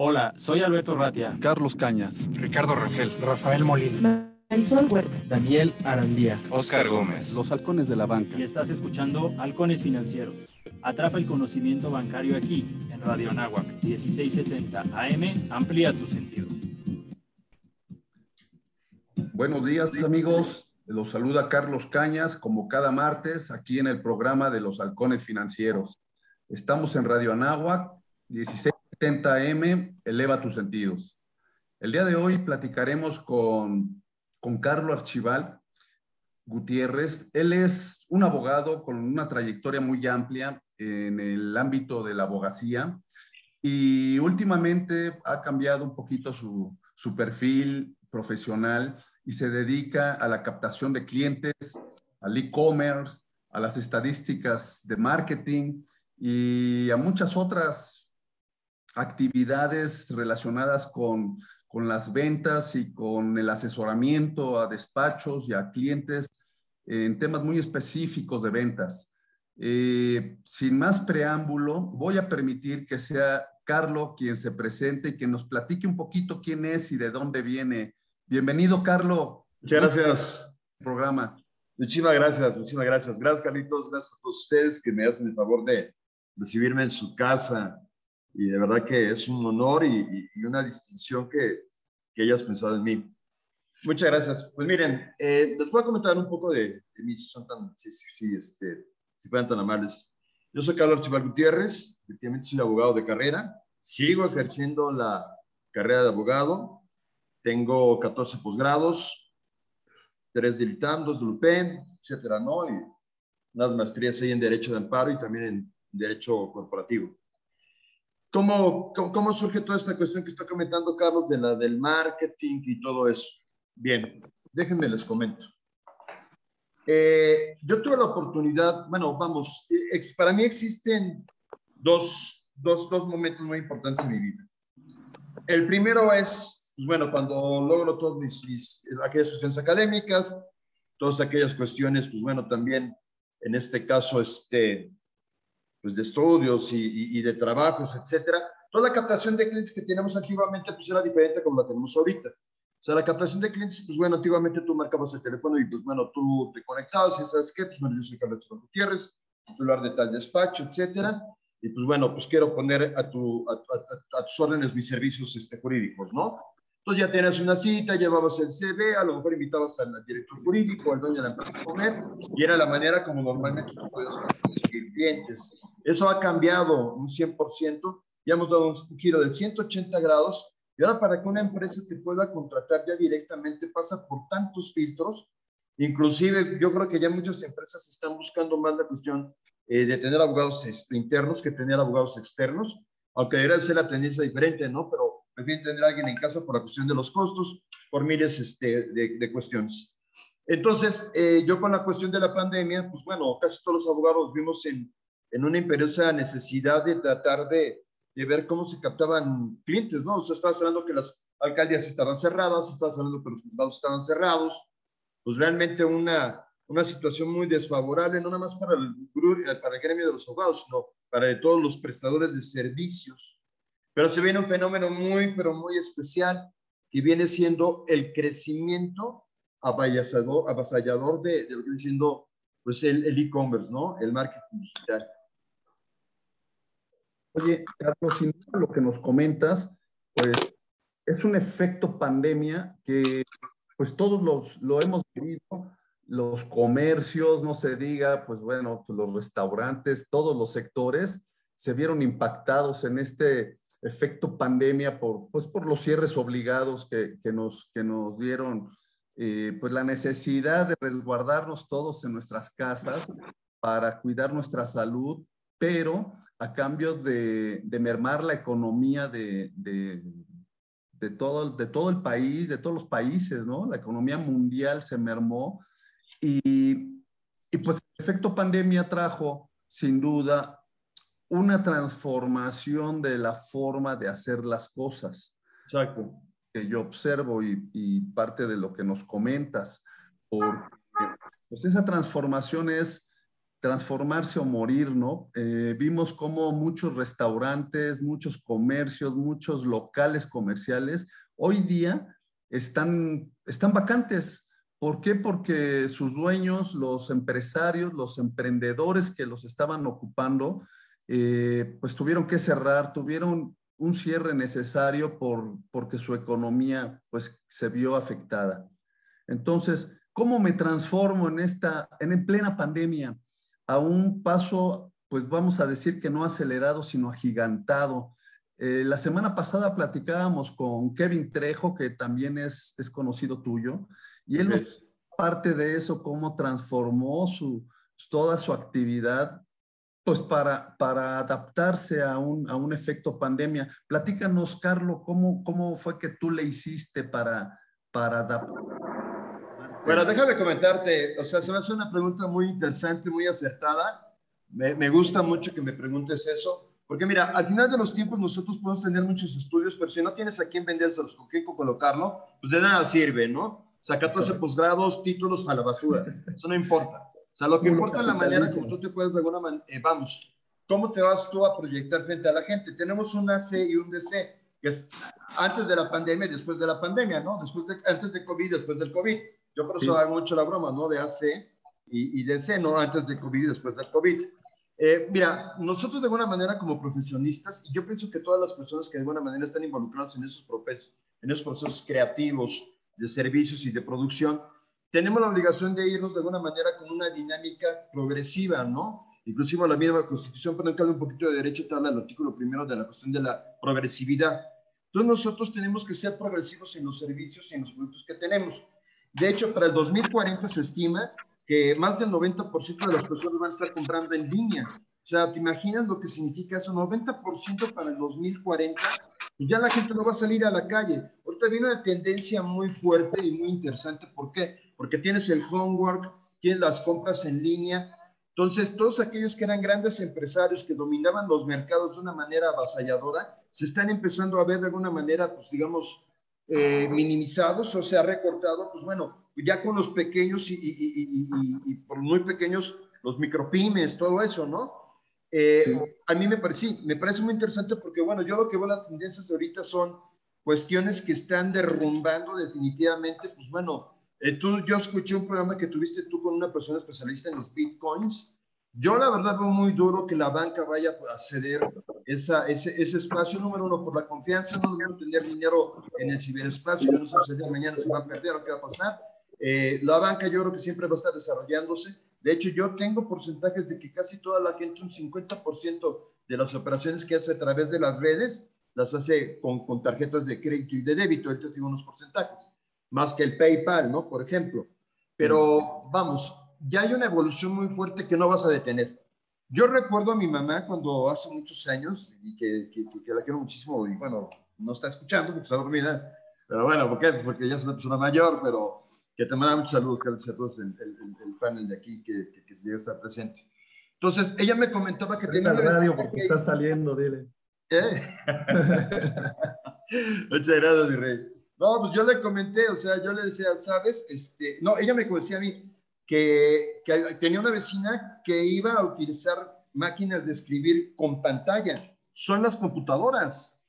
Hola, soy Alberto Ratia. Carlos Cañas. Ricardo Rangel. Rafael Molina. Marisol Huerta. Daniel Arandía. Oscar Gómez. Los halcones de la banca. Y estás escuchando Halcones Financieros. Atrapa el conocimiento bancario aquí, en Radio Anáhuac, 1670 AM. Amplía tus sentidos. Buenos días, amigos. Los saluda Carlos Cañas, como cada martes, aquí en el programa de los halcones financieros. Estamos en Radio Anáhuac, 16 70M, eleva tus sentidos. El día de hoy platicaremos con, con Carlo Archival Gutiérrez. Él es un abogado con una trayectoria muy amplia en el ámbito de la abogacía y últimamente ha cambiado un poquito su, su perfil profesional y se dedica a la captación de clientes, al e-commerce, a las estadísticas de marketing y a muchas otras actividades relacionadas con, con las ventas y con el asesoramiento a despachos y a clientes en temas muy específicos de ventas. Eh, sin más preámbulo, voy a permitir que sea Carlos quien se presente y que nos platique un poquito quién es y de dónde viene Bienvenido, Carlos. Muchas gracias. Programa. Muchísimas gracias, muchísimas gracias. Gracias, Carlitos. Gracias a todos ustedes que me hacen el favor de recibirme en su casa. Y de verdad que es un honor y, y una distinción que, que, hayas pensado en mí. Muchas gracias. Pues miren, eh, les voy a comentar un poco de, de mí, si son tan, si, si, este, si fueran tan amables. Yo soy Carlos Archival Gutiérrez, efectivamente soy abogado de carrera. Sigo ejerciendo la carrera de abogado tengo 14 posgrados, tres de ITAM, dos de LUPEN, etcétera, ¿no? Y unas maestrías ahí en Derecho de Amparo y también en Derecho Corporativo. ¿Cómo, cómo, cómo surge toda esta cuestión que está comentando Carlos de la del marketing y todo eso? Bien, déjenme les comento. Eh, yo tuve la oportunidad, bueno, vamos, ex, para mí existen dos, dos, dos momentos muy importantes en mi vida. El primero es pues bueno, cuando logro todas mis, mis, aquellas cuestiones académicas, todas aquellas cuestiones, pues bueno, también en este caso, este, pues de estudios y, y, y de trabajos, etcétera. Toda la captación de clientes que teníamos antiguamente, pues era diferente como la tenemos ahorita. O sea, la captación de clientes, pues bueno, antiguamente tú marcabas el teléfono y pues bueno, tú te conectabas y sabes qué, pues bueno, yo soy Carlos Gutiérrez, titular de tal despacho, etcétera. Y pues bueno, pues quiero poner a, tu, a, a, a tus órdenes mis servicios este, jurídicos, ¿no? Entonces ya tenías una cita, llevabas el CV, a lo mejor invitabas al director jurídico, al dueño de la empresa a comer, y era la manera como normalmente tú podías conseguir clientes. Eso ha cambiado un 100%, ya hemos dado un giro de 180 grados, y ahora para que una empresa te pueda contratar ya directamente pasa por tantos filtros, inclusive yo creo que ya muchas empresas están buscando más la cuestión eh, de tener abogados este, internos que tener abogados externos, aunque debería ser la tendencia diferente, ¿no? Pero prefieren tener a alguien en casa por la cuestión de los costos, por miles este, de, de, cuestiones. Entonces, eh, yo con la cuestión de la pandemia, pues bueno, casi todos los abogados vimos en, en una imperiosa necesidad de tratar de, de, ver cómo se captaban clientes, ¿no? O sea, estabas hablando que las alcaldías estaban cerradas, estabas hablando que los juzgados estaban cerrados, pues realmente una, una situación muy desfavorable, no nada más para el, para el gremio de los abogados, sino para todos los prestadores de servicios pero se viene un fenómeno muy, pero muy especial que viene siendo el crecimiento avasallador, avasallador de, de lo que viene siendo pues, el e-commerce, ¿no? El marketing digital. Oye, Carlos, sin duda lo que nos comentas, pues es un efecto pandemia que pues todos los, lo hemos vivido, los comercios, no se diga, pues bueno, los restaurantes, todos los sectores se vieron impactados en este efecto pandemia por, pues, por los cierres obligados que, que nos, que nos dieron, eh, pues la necesidad de resguardarnos todos en nuestras casas para cuidar nuestra salud, pero a cambio de, de mermar la economía de, de, de, todo, de todo el país, de todos los países, ¿no? La economía mundial se mermó y, y pues el efecto pandemia trajo sin duda una transformación de la forma de hacer las cosas. Exacto. Que yo observo y, y parte de lo que nos comentas, porque pues esa transformación es transformarse o morir, ¿no? Eh, vimos como muchos restaurantes, muchos comercios, muchos locales comerciales hoy día están, están vacantes. ¿Por qué? Porque sus dueños, los empresarios, los emprendedores que los estaban ocupando, eh, pues tuvieron que cerrar, tuvieron un cierre necesario por, porque su economía pues se vio afectada. Entonces, ¿cómo me transformo en esta, en plena pandemia? A un paso, pues vamos a decir que no acelerado, sino agigantado. Eh, la semana pasada platicábamos con Kevin Trejo, que también es, es conocido tuyo, y él nos parte de eso, cómo transformó su, toda su actividad pues para, para adaptarse a un, a un efecto pandemia. Platícanos, Carlos, ¿cómo, ¿cómo fue que tú le hiciste para, para adaptar? Bueno, déjame comentarte, o sea, se me hace una pregunta muy interesante, muy acertada. Me, me, gusta mucho que me preguntes eso, porque mira, al final de los tiempos nosotros podemos tener muchos estudios, pero si no tienes a quién vendérselos, con quién colocarlo, pues de nada sirve, ¿no? Sacar 14 posgrados, títulos a la basura, eso no importa. O sea, lo que importa es la manera como tú te puedes de alguna manera, eh, vamos, ¿cómo te vas tú a proyectar frente a la gente? Tenemos un AC y un DC, que es antes de la pandemia y después de la pandemia, ¿no? Después de, antes de COVID, después del COVID. Yo por eso hago mucho la broma, ¿no? De AC y, y DC, ¿no? Antes de COVID y después del COVID. Eh, mira, nosotros de alguna manera como profesionistas, y yo pienso que todas las personas que de alguna manera están involucradas en esos procesos, en esos procesos creativos de servicios y de producción, tenemos la obligación de irnos de alguna manera con una dinámica progresiva, ¿no? Inclusive la misma Constitución, que un poquito de derecho, te habla el artículo primero de la cuestión de la progresividad. Entonces nosotros tenemos que ser progresivos en los servicios y en los productos que tenemos. De hecho, para el 2040 se estima que más del 90% de las personas van a estar comprando en línea. O sea, ¿te imaginas lo que significa eso? 90% para el 2040, y ya la gente no va a salir a la calle. Ahorita viene una tendencia muy fuerte y muy interesante. ¿Por qué? Porque tienes el homework, tienes las compras en línea. Entonces, todos aquellos que eran grandes empresarios que dominaban los mercados de una manera avasalladora, se están empezando a ver de alguna manera, pues digamos, eh, minimizados o sea, recortado, pues bueno, ya con los pequeños y, y, y, por muy pequeños, los micropymes, todo eso, ¿no? Eh, a mí me parece, me parece muy interesante porque, bueno, yo lo que veo las tendencias ahorita son cuestiones que están derrumbando definitivamente, pues bueno, eh, tú, yo escuché un programa que tuviste tú con una persona especialista en los bitcoins. Yo la verdad veo muy duro que la banca vaya a ceder esa, ese, ese espacio, número uno, por la confianza, no debemos tener dinero en el ciberespacio, no sé si mañana se va a perder o qué va a pasar. Eh, la banca yo creo que siempre va a estar desarrollándose. De hecho, yo tengo porcentajes de que casi toda la gente, un 50% de las operaciones que hace a través de las redes, las hace con, con tarjetas de crédito y de débito. Ahorita tengo unos porcentajes más que el PayPal, ¿no? Por ejemplo. Pero vamos, ya hay una evolución muy fuerte que no vas a detener. Yo recuerdo a mi mamá cuando hace muchos años, y que, que, la quiero muchísimo, y bueno, no está escuchando porque está dormida, pero bueno, ¿por qué? Porque ella es una persona mayor, pero que te manda muchos saludos, Carlos, a todos el, el, el, panel de aquí que, que, que llega a estar presente. Entonces, ella me comentaba que tenía... la radio porque está saliendo, dile. ¿Eh? Muchas gracias, mi rey. No, pues yo le comenté, o sea, yo le decía, ¿sabes? Este, no, ella me decía a mí que, que tenía una vecina que iba a utilizar máquinas de escribir con pantalla. Son las computadoras.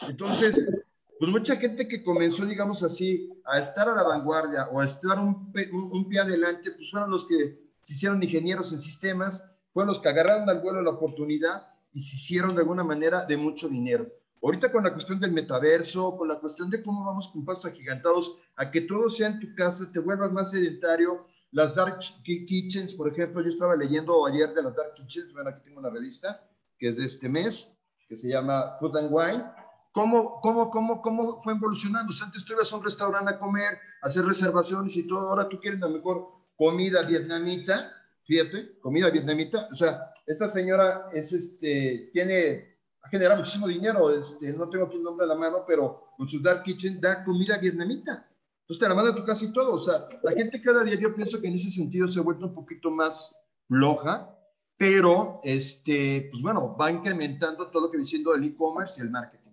Entonces, pues mucha gente que comenzó, digamos así, a estar a la vanguardia o a estar un, un, un, pie adelante, pues fueron los que se hicieron ingenieros en sistemas, fueron los que agarraron al vuelo la oportunidad y se hicieron de alguna manera de mucho dinero. Ahorita con la cuestión del metaverso, con la cuestión de cómo vamos con pasos agigantados a que todo sea en tu casa, te vuelvas más sedentario. Las dark kitchens, por ejemplo, yo estaba leyendo ayer de las dark kitchens, bueno, aquí tengo una revista que es de este mes, que se llama Food and Wine. ¿Cómo, cómo, cómo, cómo fue evolucionando? antes tú ibas a un restaurante a comer, a hacer reservaciones y todo, ahora tú quieres la mejor comida vietnamita, fíjate, comida vietnamita. O sea, esta señora es este, tiene ha generado muchísimo dinero. Este, no tengo aquí el nombre a la mano, pero con su Dark Kitchen da comida vietnamita. Entonces te la manda a tu todo. O sea, la gente cada día, yo pienso que en ese sentido se ha vuelto un poquito más floja, pero este, pues bueno, va incrementando todo lo que diciendo el e-commerce y el marketing.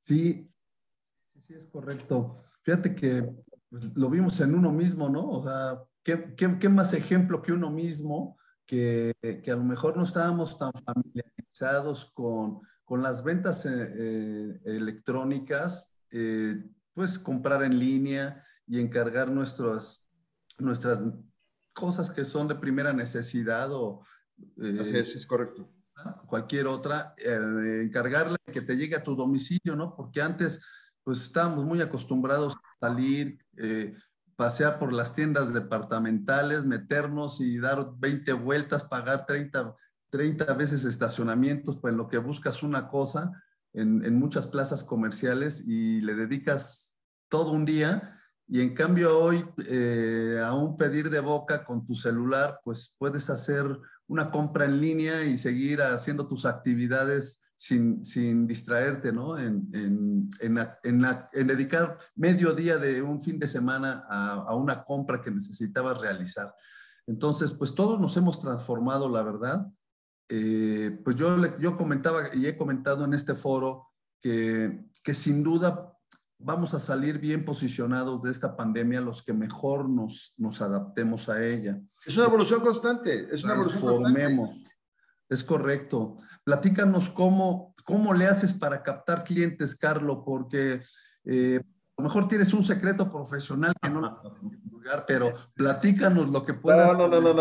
Sí, sí, es correcto. Fíjate que pues, lo vimos en uno mismo, ¿no? O sea, ¿qué, qué, qué más ejemplo que uno mismo que, que, a lo mejor no estábamos tan familiarizados con, con las ventas eh, eh, electrónicas, eh, pues comprar en línea y encargar nuestras, nuestras cosas que son de primera necesidad o... Así es, es correcto cualquier otra, eh, encargarle que te llegue a tu domicilio, ¿no? Porque antes, pues estábamos muy acostumbrados a salir, eh, pasear por las tiendas departamentales, meternos y dar 20 vueltas, pagar 30, 30 veces estacionamientos, pues lo que buscas una cosa en, en muchas plazas comerciales y le dedicas todo un día. Y en cambio hoy, eh, a un pedir de boca con tu celular, pues puedes hacer una compra en línea y seguir haciendo tus actividades sin, sin distraerte, ¿no? En, en, en, en, dedicar medio día de un fin de semana a, a, una compra que necesitabas realizar. Entonces, pues todos nos hemos transformado, la verdad. Eh, pues yo, yo comentaba y he comentado en este foro que, que sin duda vamos a salir bien posicionados de esta pandemia los que mejor nos, nos adaptemos a ella. Es una evolución constante, es una evolución constante. Es correcto. Platícanos cómo, cómo le haces para captar clientes, Carlos, porque eh, a lo mejor tienes un secreto profesional que no lo pero platícanos lo que puedas, no, no, no,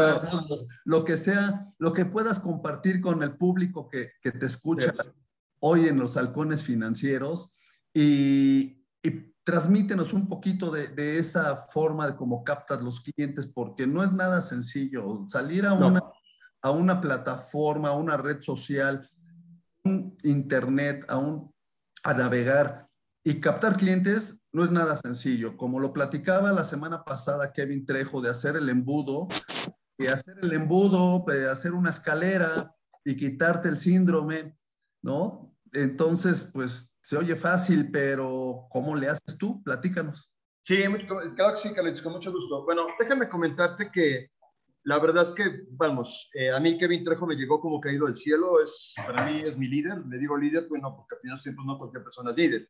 lo que sea, lo que puedas compartir con el público que, que te escucha hoy en los halcones financieros y, y transmítenos un poquito de, de, esa forma de cómo captas los clientes, porque no es nada sencillo. Salir a, una, a una plataforma, a una red social, un internet, a, un, a navegar y captar clientes no es nada sencillo. Como lo platicaba la semana pasada Kevin Trejo de hacer el embudo, y hacer el embudo, de hacer una escalera y quitarte el síndrome, ¿no? Entonces, pues se oye fácil, pero ¿cómo le haces tú? Platícanos. Sí, claro que sí, Carlitos, con mucho gusto. Bueno, déjame comentarte que la verdad es que, vamos, eh, a mí Kevin Trejo me llegó como caído del cielo, es, para mí es mi líder, le digo líder, pues no, porque al final siempre no cualquier persona es líder,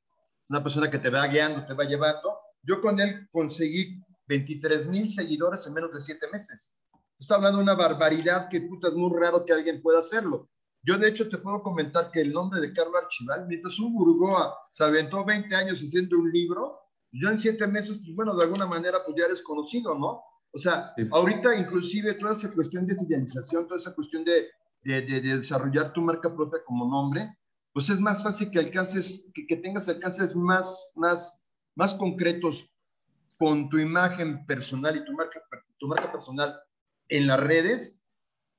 una persona que te va guiando, te va llevando. Yo con él conseguí 23 mil seguidores en menos de siete meses. Está hablando de una barbaridad que puta es muy raro que alguien pueda hacerlo. Yo, de hecho, te puedo comentar que el nombre de Carlos Archival, mientras un Burgoa se aventó 20 años haciendo un libro, yo en siete meses, pues bueno, de alguna manera, pues ya eres conocido, ¿no? O sea, ahorita inclusive toda esa cuestión de fidelización, toda esa cuestión de, de, de, de, desarrollar tu marca propia como nombre, pues es más fácil que alcances, que, que tengas alcances más, más, más concretos con tu imagen personal y tu marca, tu marca personal en las redes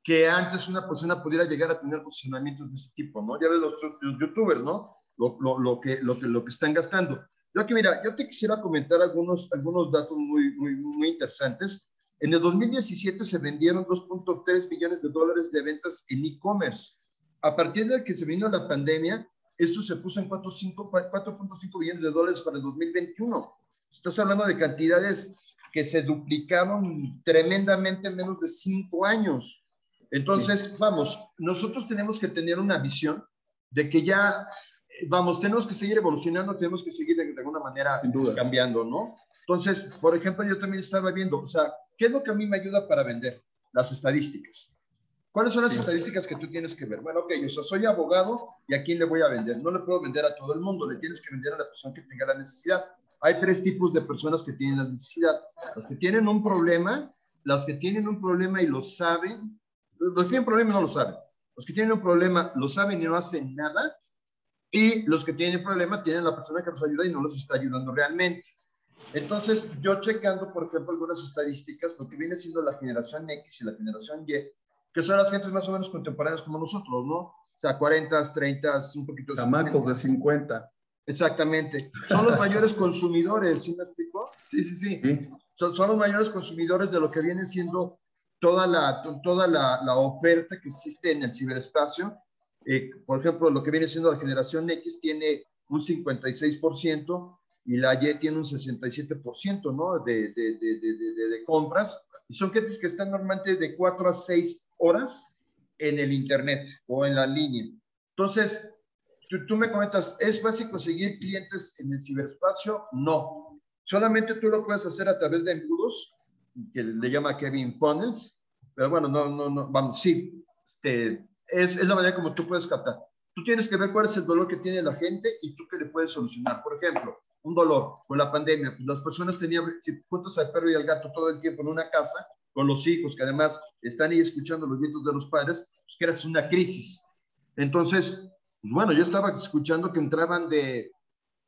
que antes una persona pudiera llegar a tener posicionamientos de ese tipo, ¿no? Ya ves los, los youtubers, ¿no? Lo, lo, lo, que, lo, que, lo que están gastando. Yo aquí, mira, yo te quisiera comentar algunos, algunos datos muy, muy, muy interesantes. En el 2017 se vendieron 2.3 millones de dólares de ventas en e-commerce. A partir de que se vino la pandemia, esto se puso en 4.5 millones de dólares para el 2021. Estás hablando de cantidades que se duplicaron tremendamente en menos de cinco años. Entonces, vamos, nosotros tenemos que tener una visión de que ya, vamos, tenemos que seguir evolucionando, tenemos que seguir de, de alguna manera cambiando, ¿no? Entonces, por ejemplo, yo también estaba viendo, o sea, ¿qué es lo que a mí me ayuda para vender? Las estadísticas. ¿Cuáles son las sí. estadísticas que tú tienes que ver? Bueno, ok, yo soy abogado y a quién le voy a vender. No le puedo vender a todo el mundo, le tienes que vender a la persona que tenga la necesidad. Hay tres tipos de personas que tienen la necesidad. Las que tienen un problema, las que tienen un problema y lo saben, los que tienen problemas no lo saben. Los que tienen un problema lo saben y no hacen nada. Y los que tienen problema tienen la persona que nos ayuda y no los está ayudando realmente. Entonces, yo checando, por ejemplo, algunas estadísticas, lo que viene siendo la generación X y la generación Y, que son las gentes más o menos contemporáneas como nosotros, ¿no? O sea, 40, 30, un poquito... Chamacos de 50. Exactamente. Son los mayores consumidores, ¿sí me explico? Sí, sí, sí. sí. Son, son, los mayores consumidores de lo que viene siendo toda la, toda la, la oferta que existe en el ciberespacio. Eh, por ejemplo, lo que viene siendo la generación X tiene un 56% y la Y tiene un 67% ¿no? de, de, de, de, compras. Y son gentes que están normalmente de 4 a 6 horas en el Internet o en la línea. Entonces, tú, tú me comentas, ¿es fácil conseguir clientes en el ciberespacio? No. Solamente tú lo puedes hacer a través de embudos que le llama Kevin Funnels, pero bueno, no, no, no, vamos, sí, este, es, es la manera como tú puedes captar. Tú tienes que ver cuál es el dolor que tiene la gente y tú qué le puedes solucionar. Por ejemplo, un dolor con la pandemia, pues las personas tenían, si juntas al perro y al gato todo el tiempo en una casa, con los hijos, que además están ahí escuchando los gritos de los padres, pues que era una crisis. Entonces, pues bueno, yo estaba escuchando que entraban de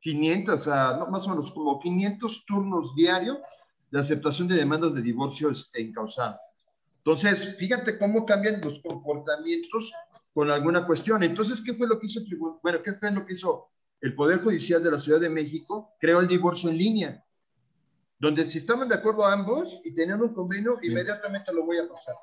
500 a, no, más o menos como 500 turnos diarios de aceptación de demandas de divorcio este, encausado. Entonces, fíjate cómo cambian los comportamientos con alguna cuestión. Entonces, ¿qué fue lo que hizo el Bueno, ¿qué fue lo que hizo el Poder Judicial de la Ciudad de México? Creó el divorcio en línea, donde si estaban de acuerdo ambos y tenían un convenio, inmediatamente lo voy a pasar.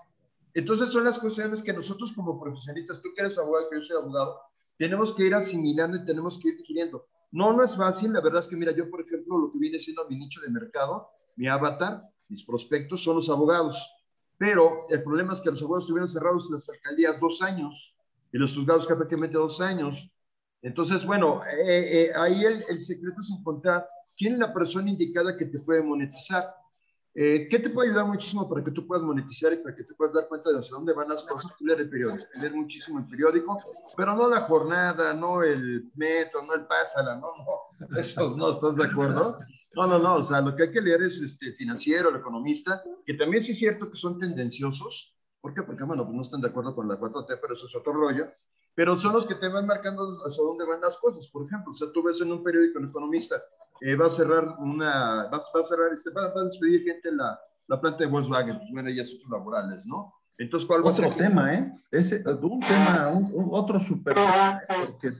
Entonces, son las cuestiones que nosotros como profesionistas, tú que eres abogado, que yo soy abogado, tenemos que ir asimilando y tenemos que ir adquiriendo. No, no es fácil. La verdad es que, mira, yo, por ejemplo, lo que viene siendo mi nicho de mercado, mi avatar, mis prospectos son los abogados. Pero el problema es que los abogados estuvieron cerrados en las alcaldías dos años y los juzgados prácticamente dos años. Entonces, bueno, eh, eh, ahí el, el, secreto es encontrar quién es la persona indicada que te puede monetizar. Eh, ¿Qué te puede ayudar muchísimo para que tú puedas monetizar y para que te puedas dar cuenta de hacia dónde van las cosas? Leer el periódico, leer muchísimo el periódico, pero no la jornada, no el metro, no el pásala, no, no, esos no, ¿estás de acuerdo? No, no, no, o sea, lo que hay que leer es este financiero, el economista, que también sí es cierto que son tendenciosos, ¿por qué? Porque, bueno, pues no están de acuerdo con la 4T, pero eso es otro rollo, pero son los que te van marcando hacia dónde van las cosas. Por ejemplo, o sea, tú ves en un periódico, un economista, eh, va a cerrar una, va, va a cerrar, este, va, va, a despedir gente en la, la planta de Volkswagen, pues bueno, ya son laborales, ¿no? Entonces, ¿cuál va otro a ser? tema, ¿eh? Ese, un tema, un, un, otro súper porque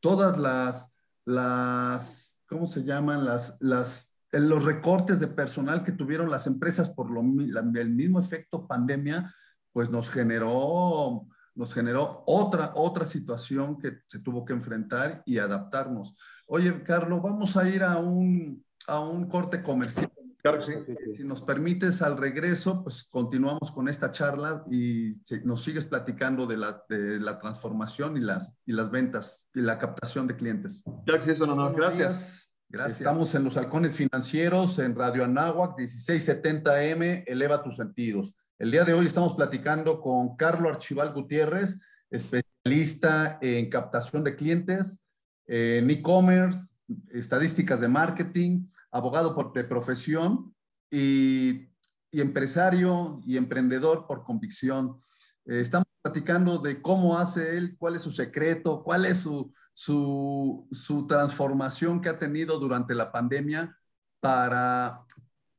todas las, las, ¿cómo se llaman? Las, las, los recortes de personal que tuvieron las empresas por lo, el mismo efecto pandemia, pues nos generó nos generó otra, otra situación que se tuvo que enfrentar y adaptarnos. Oye, Carlos, vamos a ir a un, a un corte comercial. Claro que sí. Si nos permites al regreso, pues continuamos con esta charla y nos sigues platicando de la, de la transformación y las, y las ventas y la captación de clientes. Claro que sí, eso no, no. Gracias. Gracias. Estamos en los halcones financieros en Radio Anáhuac, 1670M, eleva tus sentidos. El día de hoy estamos platicando con Carlos Archival Gutiérrez, especialista en captación de clientes, en e-commerce, estadísticas de marketing, abogado por, profesión y, empresario y emprendedor por convicción. Eh, estamos platicando de cómo hace él, cuál es su secreto, cuál es su, su, su transformación que ha tenido durante la pandemia para,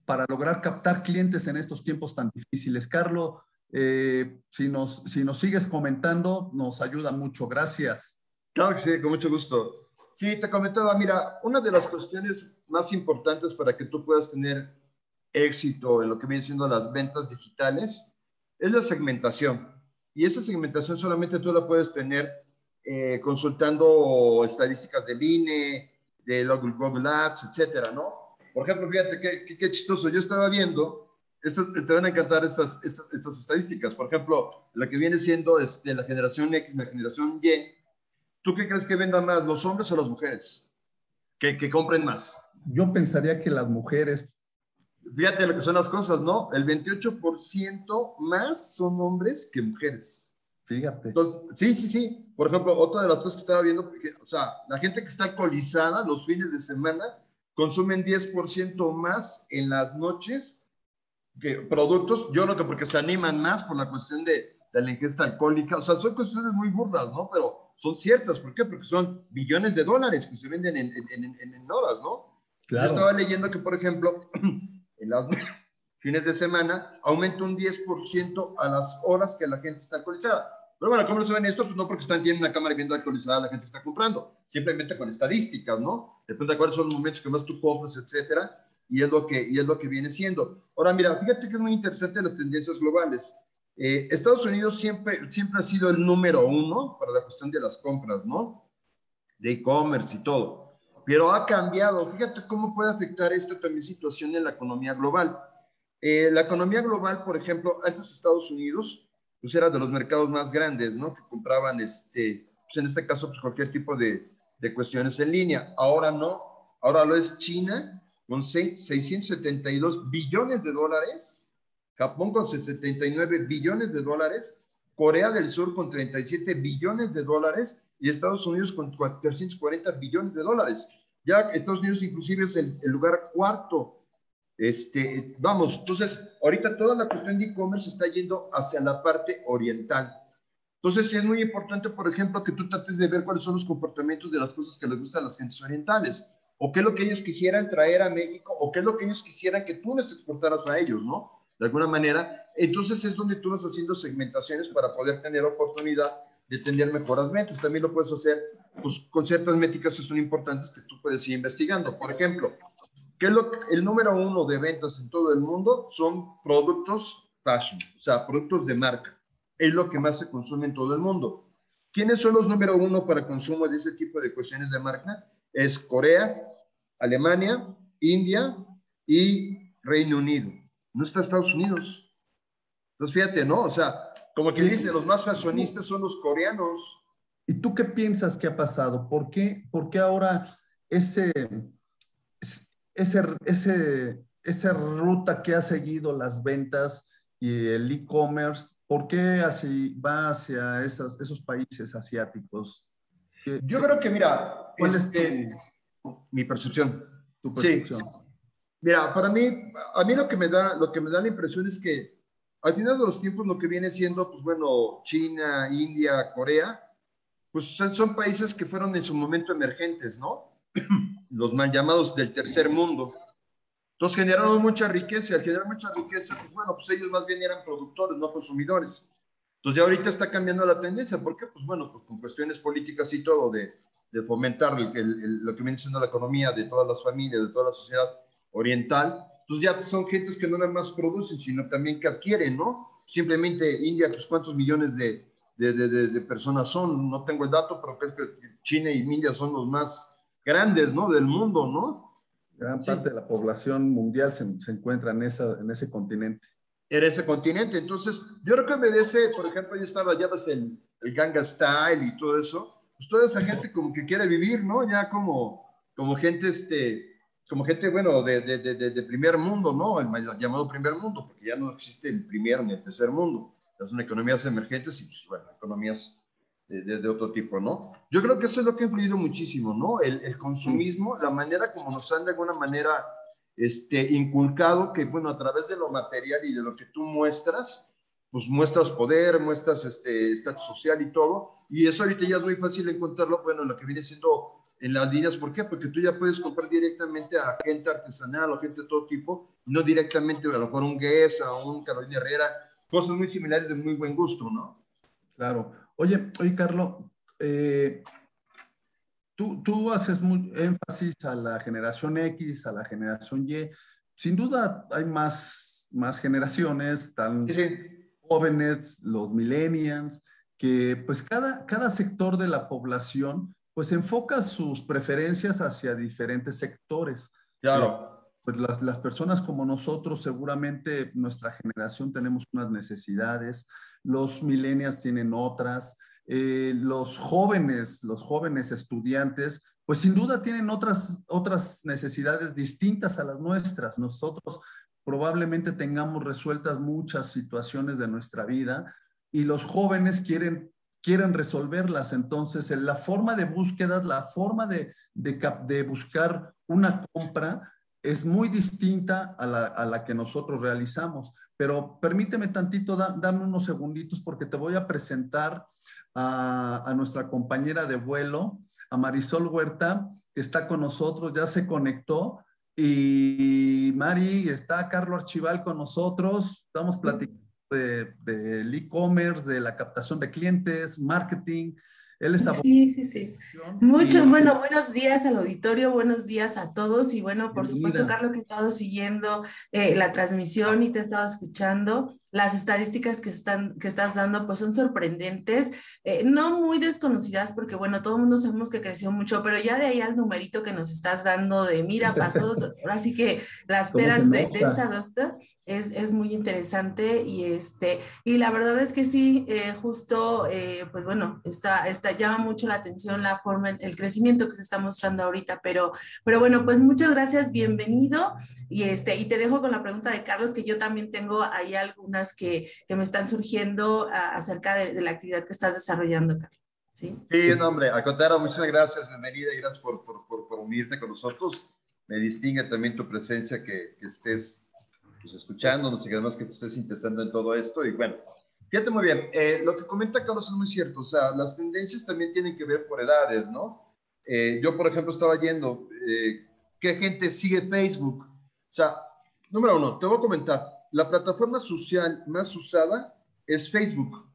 para lograr captar clientes en estos tiempos tan difíciles. Carlos, eh, si, nos, si nos sigues comentando, nos ayuda mucho. Gracias. Claro que sí, con mucho gusto. Sí, te comentaba, mira, una de las cuestiones más importantes para que tú puedas tener éxito en lo que viene siendo las ventas digitales es la segmentación. Y esa segmentación solamente tú la puedes tener eh, consultando estadísticas del INE, de Google Ads, etcétera, ¿no? Por ejemplo, fíjate qué, qué, chistoso. Yo estaba viendo, estas, te van a encantar estas, estas, estas, estadísticas. Por ejemplo, la que viene siendo este, la generación X, la generación Y. ¿Tú qué crees que vendan más, los hombres o las mujeres? Que, que compren más. Yo pensaría que las mujeres. Fíjate lo que son las cosas, ¿no? El 28% más son hombres que mujeres. Fíjate. Entonces, sí, sí, sí. Por ejemplo, otra de las cosas que estaba viendo, o sea, la gente que está alcoholizada los fines de semana consumen 10% más en las noches que productos, yo creo que porque se animan más por la cuestión de, de, la ingesta alcohólica, o sea, son cuestiones muy burdas, ¿no? Pero son ciertas, ¿por qué? Porque son billones de dólares que se venden en, en, en, en horas, ¿no? Claro. Yo estaba leyendo que, por ejemplo, en las fines de semana aumenta un 10% a las horas que la gente está alcoholizada. Pero bueno, ¿cómo lo saben esto? Pues no porque están tienen una cámara viendo actualizada la gente está comprando, simplemente con estadísticas, ¿no? Depende de cuáles son los momentos que más tú compras, etcétera, y es lo que, y es lo que viene siendo. Ahora, mira, fíjate que es muy interesante las tendencias globales. Eh, Estados Unidos siempre, siempre ha sido el número uno para la cuestión de las compras, ¿no? De e-commerce y todo. Pero ha cambiado. Fíjate cómo puede afectar esta también situación en la economía global. Eh, la economía global, por ejemplo, antes Estados Unidos pues era de los mercados más grandes, ¿no? Que compraban, este, pues en este caso, pues cualquier tipo de, de cuestiones en línea. Ahora no, ahora lo es China con 672 billones de dólares Japón con 79 billones de dólares, Corea del Sur con 37 billones de dólares y Estados Unidos con 440 billones de dólares. Ya Estados Unidos inclusive es el, el lugar cuarto. Este, vamos, entonces, ahorita toda la cuestión de e-commerce está yendo hacia la parte oriental. Entonces, es muy importante, por ejemplo, que tú trates de ver cuáles son los comportamientos de las cosas que les gustan a las gentes orientales, o qué es lo que ellos quisieran traer a México, o qué es lo que ellos quisieran que tú les exportaras a ellos, ¿no? De alguna manera. Entonces, es donde tú vas haciendo segmentaciones para poder tener oportunidad de tener mejoras ventas. También lo puedes hacer pues, con ciertas métricas que son importantes que tú puedes ir investigando. Por ejemplo, ¿qué es lo el número uno de ventas en todo el mundo? Son productos fashion, o sea, productos de marca es lo que más se consume en todo el mundo. ¿Quiénes son los número uno para consumo de ese tipo de cuestiones de marca? Es Corea, Alemania, India y Reino Unido. No está Estados Unidos. Entonces, fíjate, ¿no? O sea, como que dice, los más fashionistas son los coreanos. ¿Y tú qué piensas que ha pasado? ¿Por qué, por qué ahora ese, ese, ese, esa ruta que ha seguido las ventas y el e-commerce ¿Por qué así va hacia esos, esos países asiáticos? Yo creo que, mira, ¿cuál es este, mi percepción? Tu percepción. Sí. Mira, para mí, a mí lo que me da, lo que me da la impresión es que al final de los tiempos lo que viene siendo, pues bueno, China, India, Corea, pues son, países que fueron en su momento emergentes, ¿no? los mal llamados del tercer mundo. Entonces generaron mucha riqueza al generar mucha riqueza, pues bueno, pues ellos más bien eran productores, no consumidores. Entonces ya ahorita está cambiando la tendencia. ¿Por qué? Pues bueno, pues con cuestiones políticas y todo de, de fomentar el, lo que viene siendo la economía de todas las familias, de toda la sociedad oriental. Entonces ya son gentes que no nada más producen, sino también que adquieren, ¿no? Simplemente India, pues cuántos millones de, de, de, de personas son, no tengo el dato, pero creo que China y India son los más grandes, ¿no? Del mundo, ¿no? Gran parte de la población mundial se, se encuentra en, esa, en ese continente. En ese continente. Entonces, yo creo que obedece, por ejemplo, yo estaba, ya ves, el, el Ganga Style y todo eso, pues toda esa gente como que quiere vivir, ¿no? Ya como, como gente, este, como gente, bueno, de, de, de, de primer mundo, ¿no? El llamado primer mundo, porque ya no existe el primer ni el tercer mundo. Son economías emergentes y, pues, bueno, economías de, otro tipo, ¿no? Yo creo que eso es lo que ha influido muchísimo, ¿no? El, el, consumismo, la manera como nos han de alguna manera este, inculcado que, bueno, a través de lo material y de lo que tú muestras, pues muestras poder, muestras este estatus social y todo, y eso ahorita ya es muy fácil encontrarlo, bueno, en lo que viene siendo en las líneas, ¿por qué? Porque tú ya puedes comprar directamente a gente artesanal o gente de todo tipo, no directamente a lo mejor un Guesa o un Carolina Herrera, cosas muy similares de muy buen gusto, ¿no? Claro. Oye, oye, Carlos, eh, tú, tú, haces muy énfasis a la generación X, a la generación Y. Sin duda hay más, más generaciones, tan jóvenes, los millennials, que pues cada, cada sector de la población pues enfoca sus preferencias hacia diferentes sectores. Claro. Pues las, las personas como nosotros, seguramente nuestra generación tenemos unas necesidades, los millennials tienen otras, eh, los jóvenes, los jóvenes estudiantes, pues sin duda tienen otras, otras necesidades distintas a las nuestras. Nosotros probablemente tengamos resueltas muchas situaciones de nuestra vida y los jóvenes quieren, quieren resolverlas. Entonces, la forma de búsqueda, la forma de, buscar una compra es muy distinta a la, que nosotros realizamos. Pero permíteme tantito, dame unos segunditos porque te voy a presentar a, a, nuestra compañera de vuelo, a Marisol Huerta, que está con nosotros, ya se conectó. Y Mari, está Carlos Archival con nosotros, estamos platicando del de, e-commerce, de la captación de clientes, marketing, él es Sí, sí, sí. Muchos, bueno, buenos días al auditorio, buenos días a todos y bueno, por supuesto, Carlos, que he estado siguiendo eh, la transmisión y te he estado escuchando. Las estadísticas que, están, que estás dando pues son sorprendentes, eh, no muy desconocidas porque bueno, todo el mundo sabemos que creció mucho, pero ya de ahí al numerito que nos estás dando de mira, pasó, ahora sí que las peras de, de, esta dosta es, es, muy interesante y este, y la verdad es que sí, eh, justo, eh, pues bueno, está, está, llama mucho la atención la forma, el crecimiento que se está mostrando ahorita, pero, pero bueno, pues muchas gracias, bienvenido. Y este, y te dejo con la pregunta de Carlos, que yo también tengo ahí algunas que, que me están surgiendo acerca de, de, la actividad que estás desarrollando, Carlos. Sí, sí no, hombre, al muchas gracias, bienvenida y gracias por, por, por, por, unirte con nosotros. Me distingue también tu presencia, que, que estés pues, escuchándonos y además que te estés interesando en todo esto. Y bueno, fíjate muy bien, eh, lo que comenta Carlos es muy cierto, o sea, las tendencias también tienen que ver por edades, ¿no? Eh, yo, por ejemplo, estaba yendo, eh, ¿qué gente sigue Facebook? O sea, número uno, te voy a comentar, la plataforma social más usada es Facebook,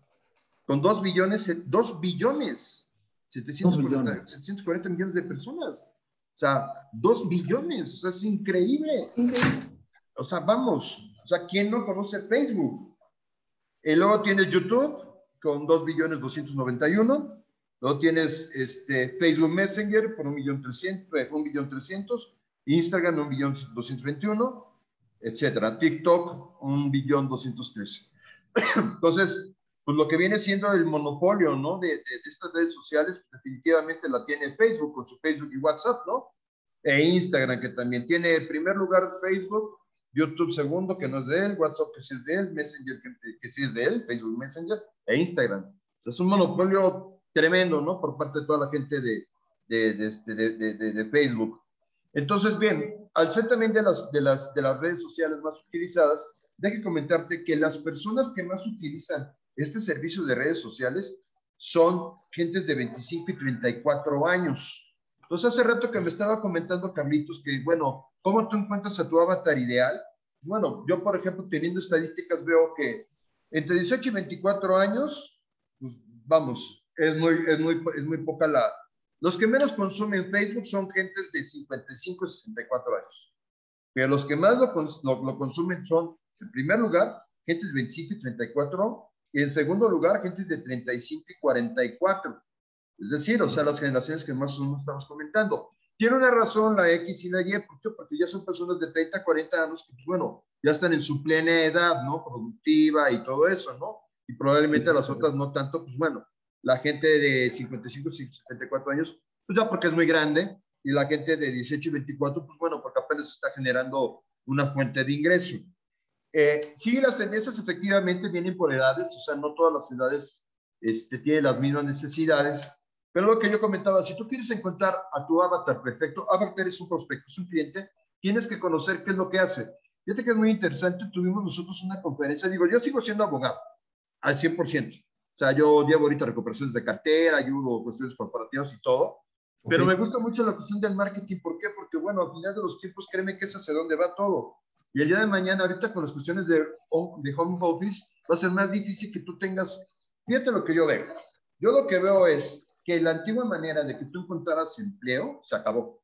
con 2 billones, 2 billones, 740, 740 millones de personas. O sea, 2 billones, o sea, es increíble. increíble. O sea, vamos, o sea, ¿quién no conoce Facebook? Y luego tienes YouTube con 2 billones 291. Luego tienes este, Facebook Messenger por 1 millón 300, 1 billón 300. Instagram 1 billón 221, etcétera. TikTok 1 billón 213. Entonces, pues lo que viene siendo el monopolio, ¿no? De, de, de estas redes sociales, pues definitivamente la tiene Facebook con su Facebook y WhatsApp, ¿no? E Instagram, que también tiene el primer lugar Facebook, YouTube segundo, que no es de él, WhatsApp que sí es de él, Messenger que, que sí es de él, Facebook Messenger e Instagram. O sea, es un monopolio tremendo, ¿no? Por parte de toda la gente de, de, de, este, de Facebook. Entonces, bien, al ser también de las, de, las, de las redes sociales más utilizadas, deje comentarte que las personas que más utilizan este servicio de redes sociales son gentes de 25 y 34 años. Entonces, hace rato que me estaba comentando Carlitos que, bueno, ¿cómo tú encuentras a tu avatar ideal? Bueno, yo, por ejemplo, teniendo estadísticas, veo que entre 18 y 24 años, pues, vamos, es muy, es, muy, es muy poca la... Los que menos consumen Facebook son gentes de 55 y 64 años. Pero los que más lo, lo, lo consumen son, en primer lugar, gentes de 25 y 34, y en segundo lugar, gentes de 35 y 44. Es decir, o sea, las generaciones que más o menos estamos comentando. Tiene una razón la X y la Y, ¿por qué? Porque ya son personas de 30, 40 años que, pues, bueno, ya están en su plena edad, ¿no? Productiva y todo eso, ¿no? Y probablemente las otras no tanto, pues bueno, la gente de 55, 54 años, pues ya porque es muy grande, y la gente de 18 y 24, pues bueno, porque apenas está generando una fuente de ingreso. Eh, sí, las tendencias efectivamente vienen por edades, o sea, no todas las edades este, tienen las mismas necesidades, pero lo que yo comentaba, si tú quieres encontrar a tu avatar perfecto, avatar es un prospecto, es un cliente, tienes que conocer qué es lo que hace. Fíjate que es muy interesante, tuvimos nosotros una conferencia, digo, yo sigo siendo abogado al 100%. O sea, yo llevo ahorita recuperaciones de cartera, ayudo cuestiones corporativas y todo, pero me gusta mucho la cuestión del marketing. ¿Por qué? Porque, bueno, al final de los tiempos, créeme que es hacia dónde va todo. Y el día de mañana, ahorita con las cuestiones de, de home office, va a ser más difícil que tú tengas. Fíjate lo que yo veo. Yo lo que veo es que la antigua manera de que tú encontraras empleo se acabó.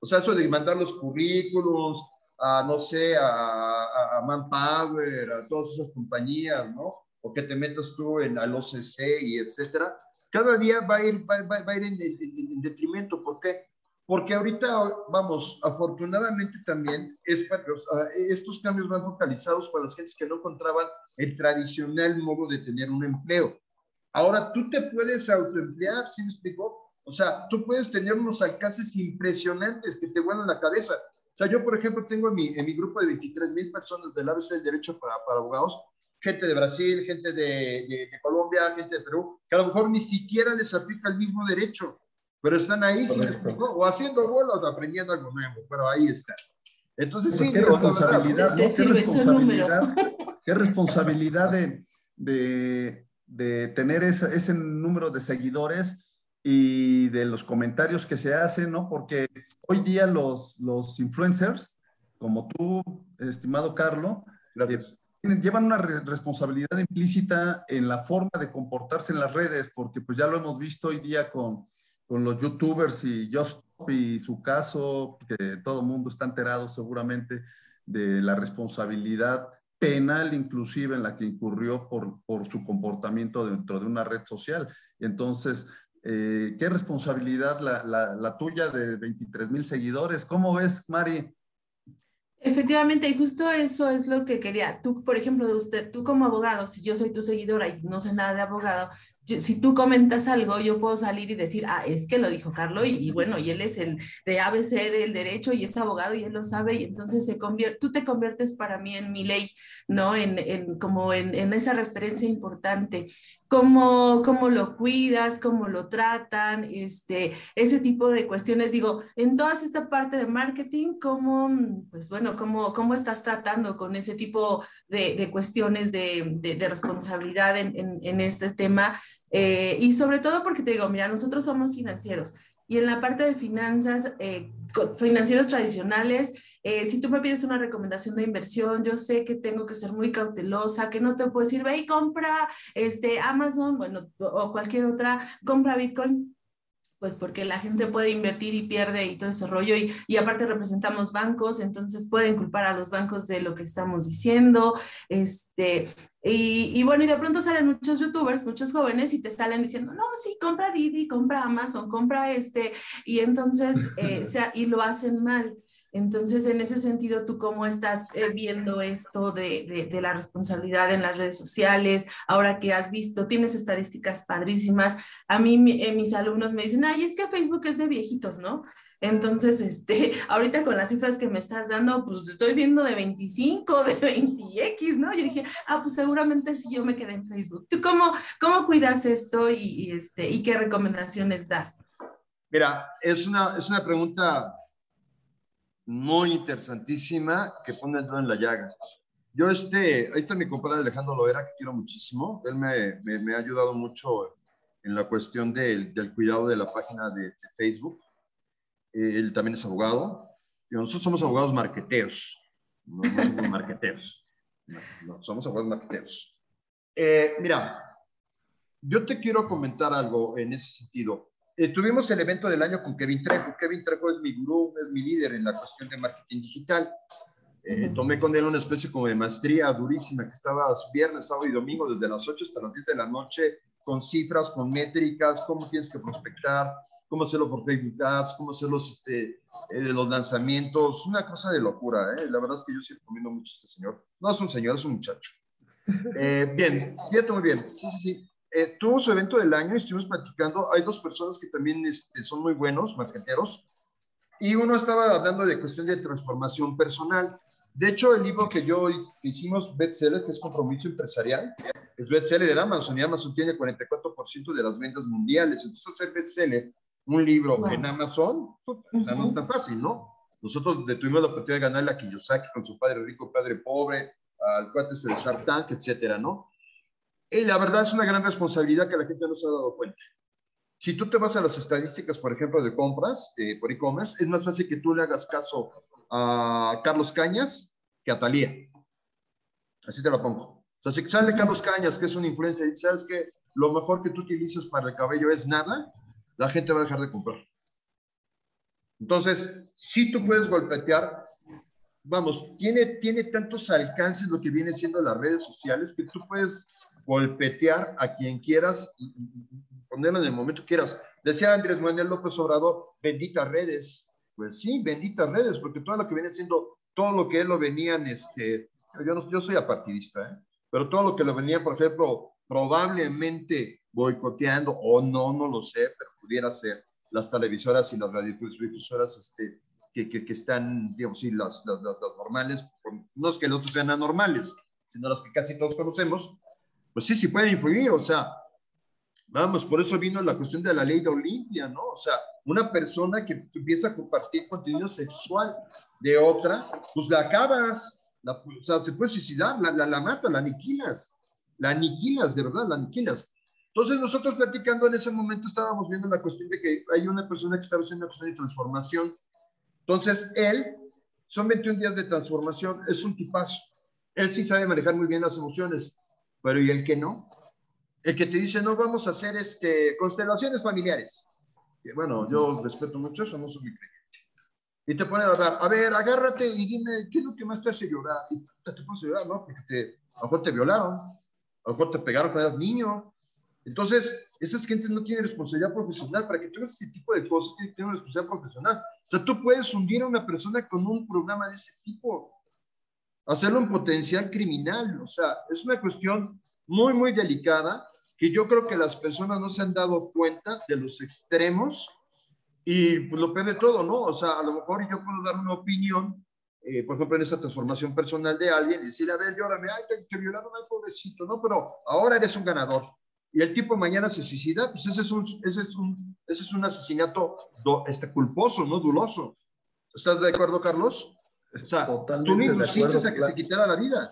O sea, eso de mandar los currículums a, no sé, a, a, Manpower, a todas esas compañías, ¿no? O que te metas tú en al OCC y etcétera, cada día va a ir, va, va, va a ir en, en, en, detrimento. ¿Por qué? Porque ahorita, vamos, afortunadamente también es, sea, estos cambios van focalizados para las gentes que no encontraban el tradicional modo de tener un empleo. Ahora tú te puedes autoemplear, ¿sí me explico? O sea, tú puedes tener unos alcances impresionantes que te vuelan la cabeza. O sea, yo, por ejemplo, tengo en mi, en mi grupo de 23 mil personas del ABC del Derecho para, para, abogados, gente de Brasil, gente de, de, de, Colombia, gente de Perú, que a lo mejor ni siquiera les aplica el mismo derecho, pero están ahí, ¿sí me explico? O haciendo vuelo o aprendiendo algo nuevo, pero ahí está. Entonces, pues sí, qué digo, responsabilidad, ¿no? ¿Qué responsabilidad, qué responsabilidad de, de de tener ese, ese, número de seguidores y de los comentarios que se hacen, ¿no? Porque hoy día los, los influencers, como tú, estimado Carlos, Gracias. Eh, llevan una re responsabilidad implícita en la forma de comportarse en las redes, porque pues ya lo hemos visto hoy día con, con los youtubers y Just y su caso, que todo el mundo está enterado seguramente de la responsabilidad penal inclusive en la que incurrió por, por su comportamiento dentro de una red social. Entonces, eh, ¿qué responsabilidad la, la tuya de 23 mil seguidores? ¿Cómo ves, Mari? Efectivamente, y justo eso es lo que quería. Tú, por ejemplo, de usted, tú como abogado, si yo soy tu seguidora y no sé nada de abogado, si tú comentas algo, yo puedo salir y decir, ah, es que lo dijo Carlos y, bueno, y él es el de ABC del derecho y es abogado y él lo sabe y entonces se convierte, tú te conviertes para mí en mi ley, ¿no? En, en como en, en, esa referencia importante. Cómo, cómo lo cuidas, cómo lo tratan, este, ese tipo de cuestiones. Digo, en toda esta parte de marketing, cómo, pues bueno, cómo, cómo estás tratando con ese tipo de, de cuestiones de, de, de responsabilidad en, en este tema eh, y sobre todo porque te digo, mira, nosotros somos financieros y en la parte de finanzas, eh, financieros tradicionales, eh, si tú me pides una recomendación de inversión, yo sé que tengo que ser muy cautelosa, que no te puedo decir, ve y compra este, Amazon, bueno, o cualquier otra, compra Bitcoin pues porque la gente puede invertir y pierde y todo ese rollo, y, y, aparte representamos bancos, entonces pueden culpar a los bancos de lo que estamos diciendo, este, y, y, bueno, y de pronto salen muchos youtubers, muchos jóvenes, y te salen diciendo, no, sí, compra Didi, compra Amazon, compra este, y entonces, eh, sea, y lo hacen mal. Entonces, en ese sentido, ¿tú cómo estás eh, viendo esto de, de, de, la responsabilidad en las redes sociales? Ahora que has visto, tienes estadísticas padrísimas. A mí, mi, eh, mis alumnos me dicen, ay, es que Facebook es de viejitos, ¿no? Entonces, este, ahorita con las cifras que me estás dando, pues estoy viendo de 25, de 20X, ¿no? Yo dije, ah, pues seguramente si yo me quedé en Facebook. ¿Tú cómo, cómo cuidas esto y, y, este, y qué recomendaciones das? Mira, es una, es una pregunta muy interesantísima que pone el dedo en la llaga. Yo, este, ahí está mi compadre Alejandro Loera, que quiero muchísimo. Él me, me, me ha ayudado mucho en la cuestión del, del, cuidado de la página de, de Facebook. Él también es abogado. Y nosotros somos abogados marqueteros. No, no somos marqueteros. No, no, somos abogados marqueteros. Eh, mira, yo te quiero comentar algo en ese sentido. Eh, tuvimos el evento del año con Kevin Trejo. Kevin Trejo es mi gurú, es mi líder en la cuestión de marketing digital. Eh, tomé con él una especie como de maestría durísima que estaba viernes, sábado y domingo desde las 8 hasta las 10 de la noche con cifras, con métricas, cómo tienes que prospectar, cómo hacerlo por Facebook Ads, cómo hacer los, este, eh, los lanzamientos, una cosa de locura, ¿eh? La verdad es que yo sí recomiendo mucho a este señor. No es un señor, es un muchacho. Eh, bien, fíjate muy bien. Sí, sí, sí. Eh, tuvo su evento del año y estuvimos platicando. Hay dos personas que también este, son muy buenos, marqueteros, y uno estaba hablando de cuestión de transformación personal. De hecho, el libro que yo hicimos, bestseller, que es Compromiso Empresarial, es bestseller en Amazon y Amazon tiene 44% de las ventas mundiales. Entonces, hacer bestseller, un libro wow. en Amazon, o sea, no es tan fácil, ¿no? Nosotros tuvimos la oportunidad de ganar la Kiyosaki con su padre rico, padre pobre, al cuate este de Shark Tank, etcétera, ¿no? Y la verdad es una gran responsabilidad que la gente no se ha dado cuenta. Si tú te vas a las estadísticas, por ejemplo, de compras eh, por e-commerce, es más fácil que tú le hagas caso a Carlos Cañas que a Talía. Así te lo pongo. O sea, si sale Carlos Cañas, que es un influencer, y sabes que lo mejor que tú utilizas para el cabello es nada, la gente va a dejar de comprar. Entonces, si tú puedes golpetear, vamos, tiene, tiene tantos alcances lo que viene siendo las redes sociales que tú puedes golpetear a quien quieras ponerlo en el momento que quieras. Decía Andrés Manuel López Obrador, benditas redes. Pues sí, benditas redes, porque todo lo que viene siendo, todo lo que él lo venían, este, yo, no, yo soy apartidista, ¿eh? pero todo lo que lo venía, por ejemplo, probablemente boicoteando, o no, no lo sé, pero pudiera ser las televisoras y las radiodifusoras este, que, que, que, están, digamos, sí, las, las, las, las normales, no es que los otros sean anormales, sino las que casi todos conocemos, pues sí, sí pueden influir, o sea, vamos, por eso vino la cuestión de la ley de Olimpia, ¿no? O sea, una persona que empieza a compartir contenido sexual de otra, pues la acabas, la, o sea, se puede suicidar, la, la, la matas, la aniquilas, la aniquilas, de verdad, la aniquilas. Entonces nosotros platicando en ese momento estábamos viendo la cuestión de que hay una persona que estaba haciendo una cuestión de transformación. Entonces él, son 21 días de transformación, es un tipazo. Él sí sabe manejar muy bien las emociones, pero ¿y el que no? El que te dice, no, vamos a hacer este, constelaciones familiares. Y bueno, yo respeto mucho eso, no soy muy creyente. y te ponen a hablar, a ver, agárrate y dime, ¿qué es lo que más te hace llorar? Y te, te pones a llorar, ¿no? Porque te, a lo mejor te violaron, a lo mejor te pegaron cuando eras niño. Entonces, esas gentes no tienen responsabilidad profesional. Para que tú hagas ese tipo de cosas, tienen que tener una responsabilidad profesional. O sea, tú puedes hundir a una persona con un programa de ese tipo, hacerlo un potencial criminal. O sea, es una cuestión muy, muy delicada que yo creo que las personas no se han dado cuenta de los extremos y pues, lo peor de todo, ¿no? O sea, a lo mejor yo puedo dar una opinión, eh, por ejemplo, en esa transformación personal de alguien y decirle, a ver, llórame, ay, te, te violaron al pobrecito, ¿no? Pero ahora eres un ganador. Y el tipo mañana se suicida, pues ese es un, ese es un, ese es un asesinato do, este, culposo, ¿no? Duloso. ¿Estás de acuerdo, Carlos? O sea, Totalmente tú acuerdo, hiciste a que la- se quitara la vida.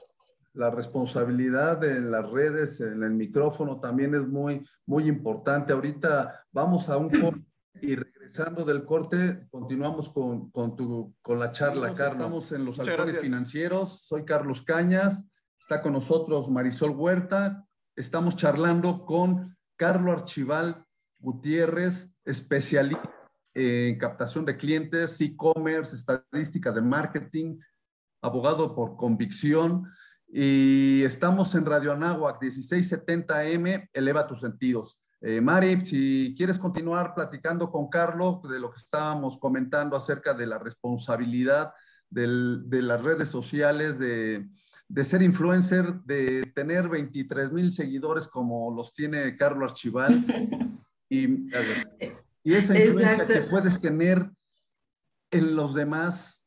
la responsabilidad de las redes, en el micrófono también es muy, muy importante. Ahorita vamos a un corte y regresando del corte, continuamos con, con, tu, con la charla, Carlos. Estamos en los Muchas halcones gracias. financieros. Soy Carlos Cañas. Está con nosotros Marisol Huerta. Estamos charlando con Carlos Archival Gutiérrez, especialista en captación de clientes, e-commerce, estadísticas de marketing, abogado por convicción. Y estamos en Radio Anáhuac, 1670M, eleva tus sentidos. Eh, Mari, si quieres continuar platicando con Carlos de lo que estábamos comentando acerca de la responsabilidad del- de las redes sociales, de, de ser influencer, de tener 23 mil seguidores como los tiene Carlos Archival y, y esa influencia Exacto. que puedes tener en los demás,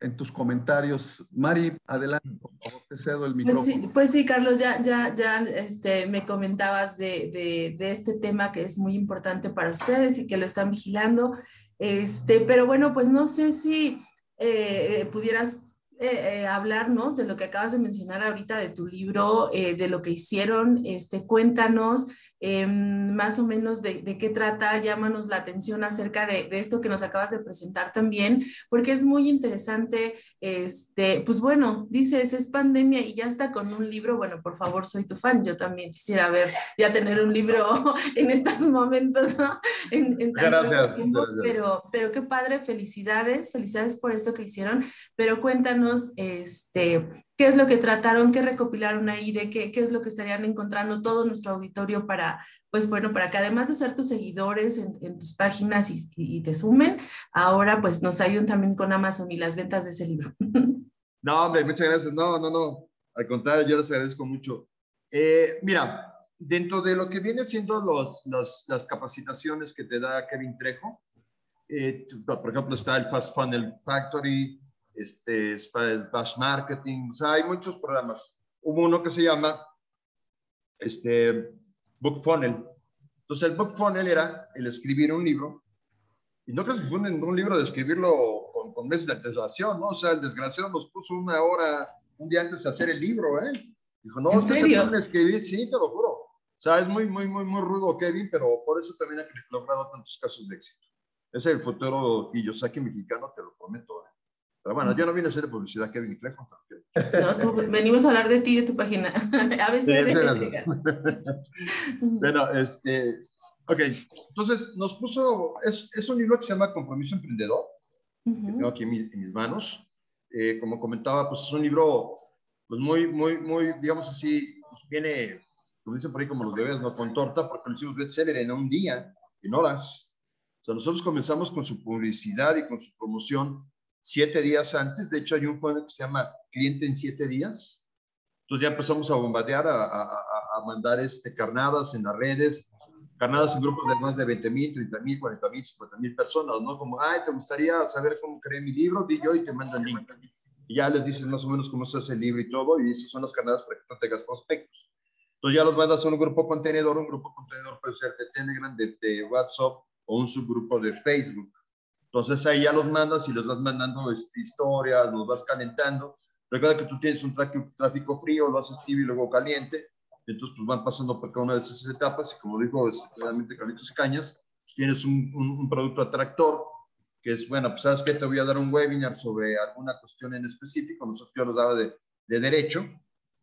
en tus comentarios. Mari, adelante, por favor, te cedo el Pues micrófono. sí, pues sí, Carlos, ya, ya, ya este, me comentabas de, de, de este tema que es muy importante para ustedes y que lo están vigilando. Este, pero bueno, pues no sé si eh, eh, pudieras eh, hablarnos de lo que acabas de mencionar ahorita de tu libro, de lo que hicieron. Este, cuéntanos eh, más o menos de, de, qué trata, llámanos la atención acerca de, de, esto que nos acabas de presentar también, porque es muy interesante, este, pues bueno, dices, es pandemia y ya está con un libro, bueno, por favor, soy tu fan, yo también quisiera ver, ya tener un libro en estos momentos, ¿no? En, en gracias, tiempo, gracias. Pero, pero qué padre, felicidades, felicidades por esto que hicieron, pero cuéntanos, este, qué es lo que trataron, qué recopilaron ahí, de qué, qué es lo que estarían encontrando todo nuestro auditorio para, pues bueno, para que además de ser tus seguidores en, tus páginas y, y, te sumen, ahora pues nos ayuden también con Amazon y las ventas de ese libro. No, hombre, muchas gracias. No, no, no. Al contrario, yo les agradezco mucho. Eh, mira, dentro de lo que viene siendo los, los, las capacitaciones que te da Kevin Trejo, eh, por ejemplo, está el Fast Funnel Factory, este, Bash Marketing, o sea, hay muchos programas. Hubo uno que se llama este, Book Funnel. Entonces, el Book Funnel era el escribir un libro, y no que se fue un, libro de escribirlo con, con, meses de antelación, ¿no? O sea, el desgraciado nos puso una hora, un día antes de hacer el libro, ¿eh? Dijo, no, ¿En usted serio? se puede escribir, sí, te lo juro. O sea, es muy, muy, muy, muy rudo Kevin, pero por eso también ha logrado tantos casos de éxito. Es el futuro Kiyosaki mexicano, te lo prometo, ¿eh? Pero bueno, yo no vine a hacer de publicidad, Kevin Clejo. No, tú, venimos a hablar de ti y de tu página. A veces. Sí, bueno, este. Ok, entonces nos puso. Es, es un libro que se llama Compromiso Emprendedor, uh -huh. que tengo aquí en, mi, en mis manos. Eh, como comentaba, pues es un libro pues muy, muy, muy, digamos así, pues viene, como dicen por ahí, como los bebés, ¿no? Con torta, porque lo hicimos bestseller en un día, en horas. O sea, nosotros comenzamos con su publicidad y con su promoción siete días antes. De hecho, hay un funnel que se llama Cliente en siete días. Entonces ya empezamos a bombardear, a, a, a mandar este, carnadas en las redes, carnadas en grupos de más de 20 mil, 30 mil, 40 mil, 50 mil personas, ¿no? Como, ay, ¿te gustaría saber cómo creé mi libro? Di yo y te mando el link. Y ya les dices más o menos cómo se hace el libro y todo, y esas son las carnadas para que no tengas prospectos. Entonces ya los mandas a un grupo contenedor, un grupo contenedor puede ser de Telegram, de, de WhatsApp o un subgrupo de Facebook. Entonces ahí ya los mandas y les vas mandando este, historias, los vas calentando. Recuerda que tú tienes un tráfico, frío, lo haces tibio y luego caliente. Entonces pues van pasando por cada una de esas etapas y como dijo realmente Carlitos Cañas, pues tienes un, un, un, producto atractor que es, bueno, pues sabes que te voy a dar un webinar sobre alguna cuestión en específico. Nosotros yo los daba de, de derecho,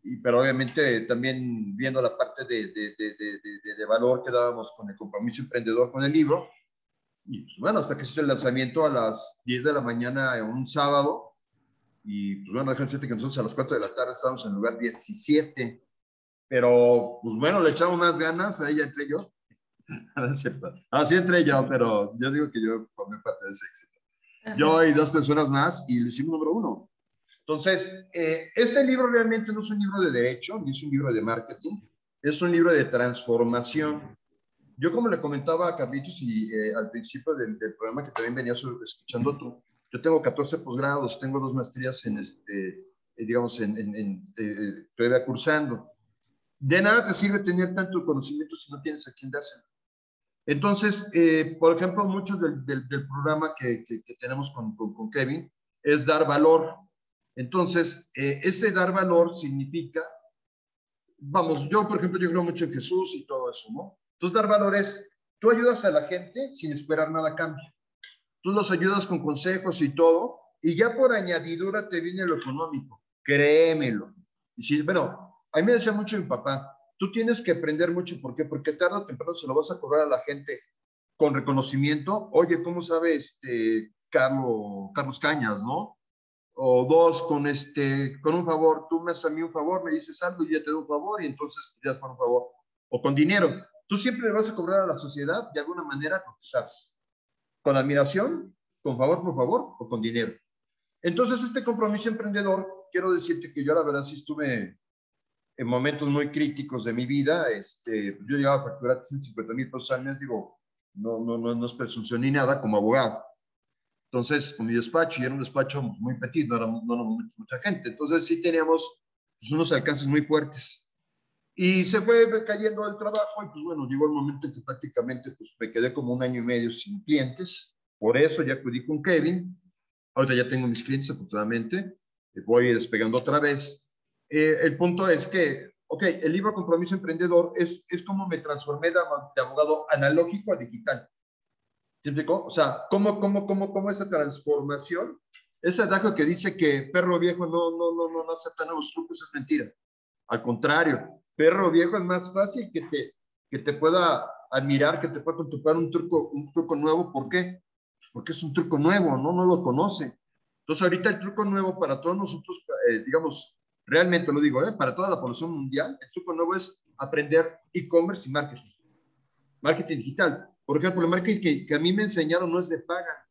y, pero obviamente también viendo la parte de, de, de, valor que dábamos con el compromiso emprendedor con el libro, Y pues, bueno, hasta que se hizo el lanzamiento a las 10 de la mañana un sábado. Y pues bueno, déjenme que nosotros a las 4 de la tarde estábamos en el lugar 17. Pero pues bueno, le echamos más ganas, a ella entre yo. Así entre yo, pero yo digo que yo formé parte de ese éxito. Yo y dos personas más y lo hicimos número uno. Entonces, eh, este libro realmente no es un libro de derecho, ni es un libro de marketing, es un libro de transformación. Yo como le comentaba a Carlitos y eh, al principio del, programa que también venía escuchando tú, yo tengo 14 posgrados, tengo dos maestrías en este, eh, digamos, en, en, en todavía cursando. De nada te sirve tener tanto conocimiento si no tienes a quién dárselo. Entonces, por ejemplo, muchos del, del, programa que, que, tenemos con, con, con Kevin es dar valor. Entonces, eh, ese dar valor significa, vamos, yo por ejemplo, yo creo mucho en Jesús y todo eso, ¿no? Entonces, dar valor es, tú ayudas a la gente sin esperar nada a cambio. Tú los ayudas con consejos y todo, y ya por añadidura te viene lo económico, créemelo. Y si, bueno, a mí me decía mucho mi papá, tú tienes que aprender mucho, ¿por qué? Porque tarde o temprano se lo vas a cobrar a la gente con reconocimiento. Oye, ¿cómo sabe este Carlos, Carlos Cañas, no? o dos con este, con un favor, tú me haces a mí un favor, me dices algo y yo te doy un favor y entonces ya es por un favor, o con dinero. Tú siempre le vas a cobrar a la sociedad de alguna manera lo que sabes, con admiración, con favor por favor o con dinero. Entonces, este compromiso emprendedor, quiero decirte que yo la verdad sí estuve en momentos muy críticos de mi vida, este, yo llegaba a facturar 150 mil pesos al mes, digo, no, no, no, no es presunción ni nada como abogado entonces, con mi despacho, y era un despacho muy petit, no era, no mucha gente. Entonces, sí teníamos pues, unos alcances muy fuertes. Y se fue cayendo el trabajo y pues bueno, llegó el momento en que prácticamente pues me quedé como un año y medio sin clientes. Por eso ya acudí con Kevin. Ahorita ya tengo mis clientes, afortunadamente. Voy despegando otra vez. Eh, el punto es que, ok, el libro Compromiso Emprendedor es, es como me transformé de abogado analógico a digital. ¿Sí O sea, ¿cómo, cómo, cómo, cómo esa transformación? Ese adagio que dice que perro viejo no, no, no, no, no acepta nuevos trucos es mentira. Al contrario, perro viejo es más fácil que te, que te pueda admirar, que te pueda contemplar un truco, un truco nuevo. ¿Por qué? Pues porque es un truco nuevo, ¿no? No lo conoce. Entonces, ahorita el truco nuevo para todos nosotros, eh, digamos, realmente lo digo, ¿eh? para toda la población mundial, el truco nuevo es aprender e-commerce y marketing. Marketing digital. Por ejemplo, el marketing que, a mí me enseñaron no es de paga,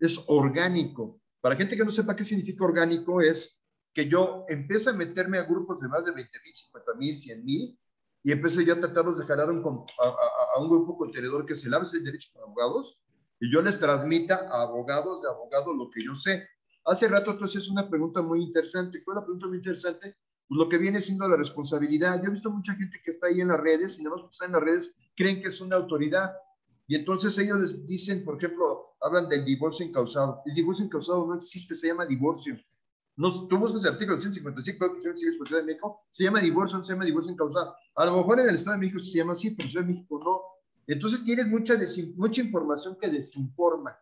es orgánico. Para gente que no sepa qué significa orgánico, es que yo empecé a meterme a grupos de más de 20 mil, 50 mil, 100 mil, y empecé yo a tratarlos de jalar un, a, un grupo contenedor que se ese derecho para abogados, y yo les transmita a abogados de abogados lo que yo sé. Hace rato entonces es una pregunta muy interesante. ¿Cuál es la pregunta muy interesante? Pues lo que viene siendo la responsabilidad. Yo he visto mucha gente que está ahí en las redes, y nada más que está en las redes, creen que es una autoridad. Y entonces ellos les dicen, por ejemplo, hablan del divorcio incausado. El divorcio incausado no existe, se llama divorcio. No, tú buscas el artículo 155 de México, se llama divorcio, no se llama divorcio incausado. A lo mejor en el Estado de México se llama así, pero en de México no. Entonces tienes mucha, mucha información que desinforma.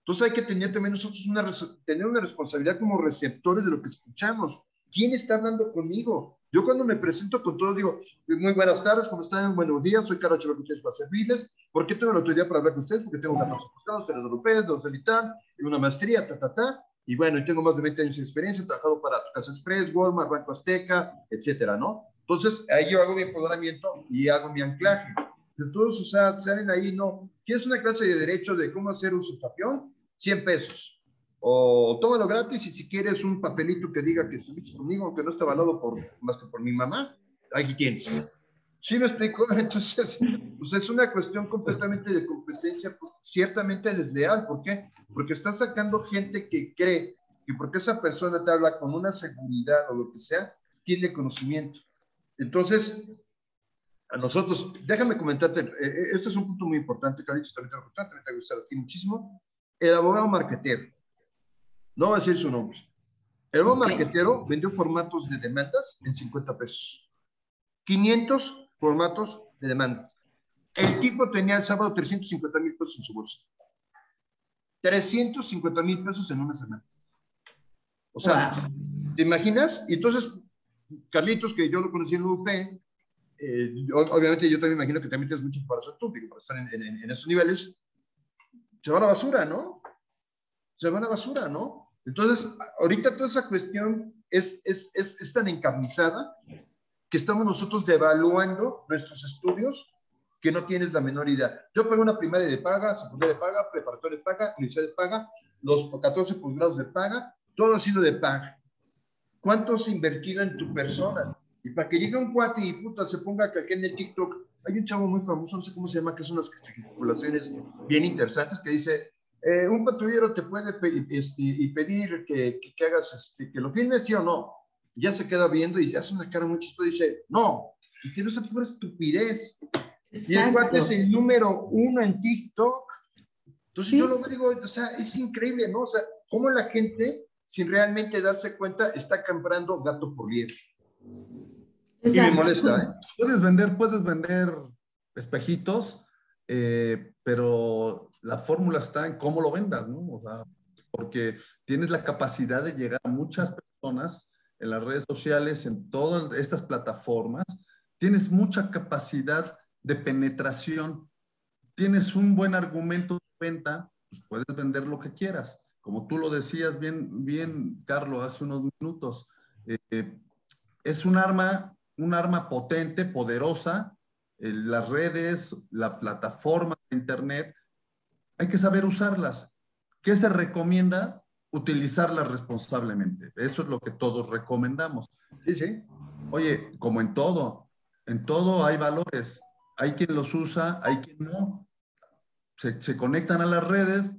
Entonces hay que tener también nosotros una, tener una responsabilidad como receptores de lo que escuchamos. ¿Quién está hablando conmigo? Yo cuando me presento con todos digo, muy buenas tardes, ¿cómo están? Buenos días, soy Carlos ustedes para servirles. ¿Por qué tengo la autoridad para hablar con ustedes? Porque tengo 14 posgrados, tres europeos, dos de una maestría, ta, ta, ta. Y bueno, y tengo más de 20 años de experiencia, he trabajado para Casa Express, Walmart, Banco Azteca, etcétera, ¿no? Entonces, ahí yo hago mi empoderamiento y hago mi anclaje. Todos, o sea, salen ahí, ¿no? ¿Quieres una clase de derecho de cómo hacer un subtapión? 100 pesos o tómalo gratis y si quieres un papelito que diga que estuviste conmigo, aunque no está avalado por, más que por mi mamá, aquí tienes. ¿Sí me explico? Entonces, pues es una cuestión completamente de competencia, pues, ciertamente desleal. ¿Por qué? Porque estás sacando gente que cree que porque esa persona te habla con una seguridad o lo que sea, tiene conocimiento. Entonces, a nosotros, déjame comentarte, eh, eh, este es un punto muy importante, Carlitos, también te importante, me gusta aquí muchísimo. El abogado marquetero no va a decir su nombre. El buen marquetero vendió formatos de demandas en 50 pesos. 500 formatos de demandas. El tipo tenía el sábado 350 mil pesos en su bolsa. 350 mil pesos en una semana. O sea, ¿te imaginas? Y entonces, Carlitos, que yo lo conocí en UP, eh, obviamente yo también imagino que también tienes mucha información tú, para estar en, en, esos niveles. se va a la basura, ¿no? Se va a la basura, ¿no? Entonces, ahorita toda esa cuestión es, es, es, es tan encarnizada que estamos nosotros devaluando nuestros estudios que no tienes la menor idea. Yo pago una primaria de paga, secundaria de paga, preparatoria de paga, universidad de paga, los 14 posgrados de paga, todo ha sido de paga. ¿Cuánto se invertido en tu persona? Y para que llegue un cuate y puta se ponga que aquí en el TikTok, hay un chavo muy famoso, no sé cómo se llama, que son unas gesticulaciones bien interesantes, que dice, eh, un patrullero te puede este, y pedir que, que, hagas, este, que lo firmes, sí o no. Ya se queda viendo y hace una cara muy chistosa y dice, no. Y tiene esa pura estupidez. Y el cuate es el número uno en TikTok. Entonces yo lo digo, o sea, es increíble, ¿no? O sea, cómo la gente, sin realmente darse cuenta, está comprando gato por liebre. Y me molesta, ¿eh? Puedes vender, puedes vender espejitos, eh, pero la fórmula está en cómo lo vendas, ¿no? O sea, porque tienes la capacidad de llegar a muchas personas en las redes sociales, en todas estas plataformas, tienes mucha capacidad de penetración. Tienes un buen argumento de venta, pues puedes vender lo que quieras. Como tú lo decías bien, bien Carlos, hace unos minutos, eh, es un arma, un arma potente, poderosa. Eh, las redes, la plataforma de Internet, hay que saber usarlas. ¿Qué se recomienda? Utilizarlas responsablemente. Eso es lo que todos recomendamos. Sí, sí. Oye, como en todo, en todo hay valores hay quien los usa, hay quien no. Se, conectan a las redes,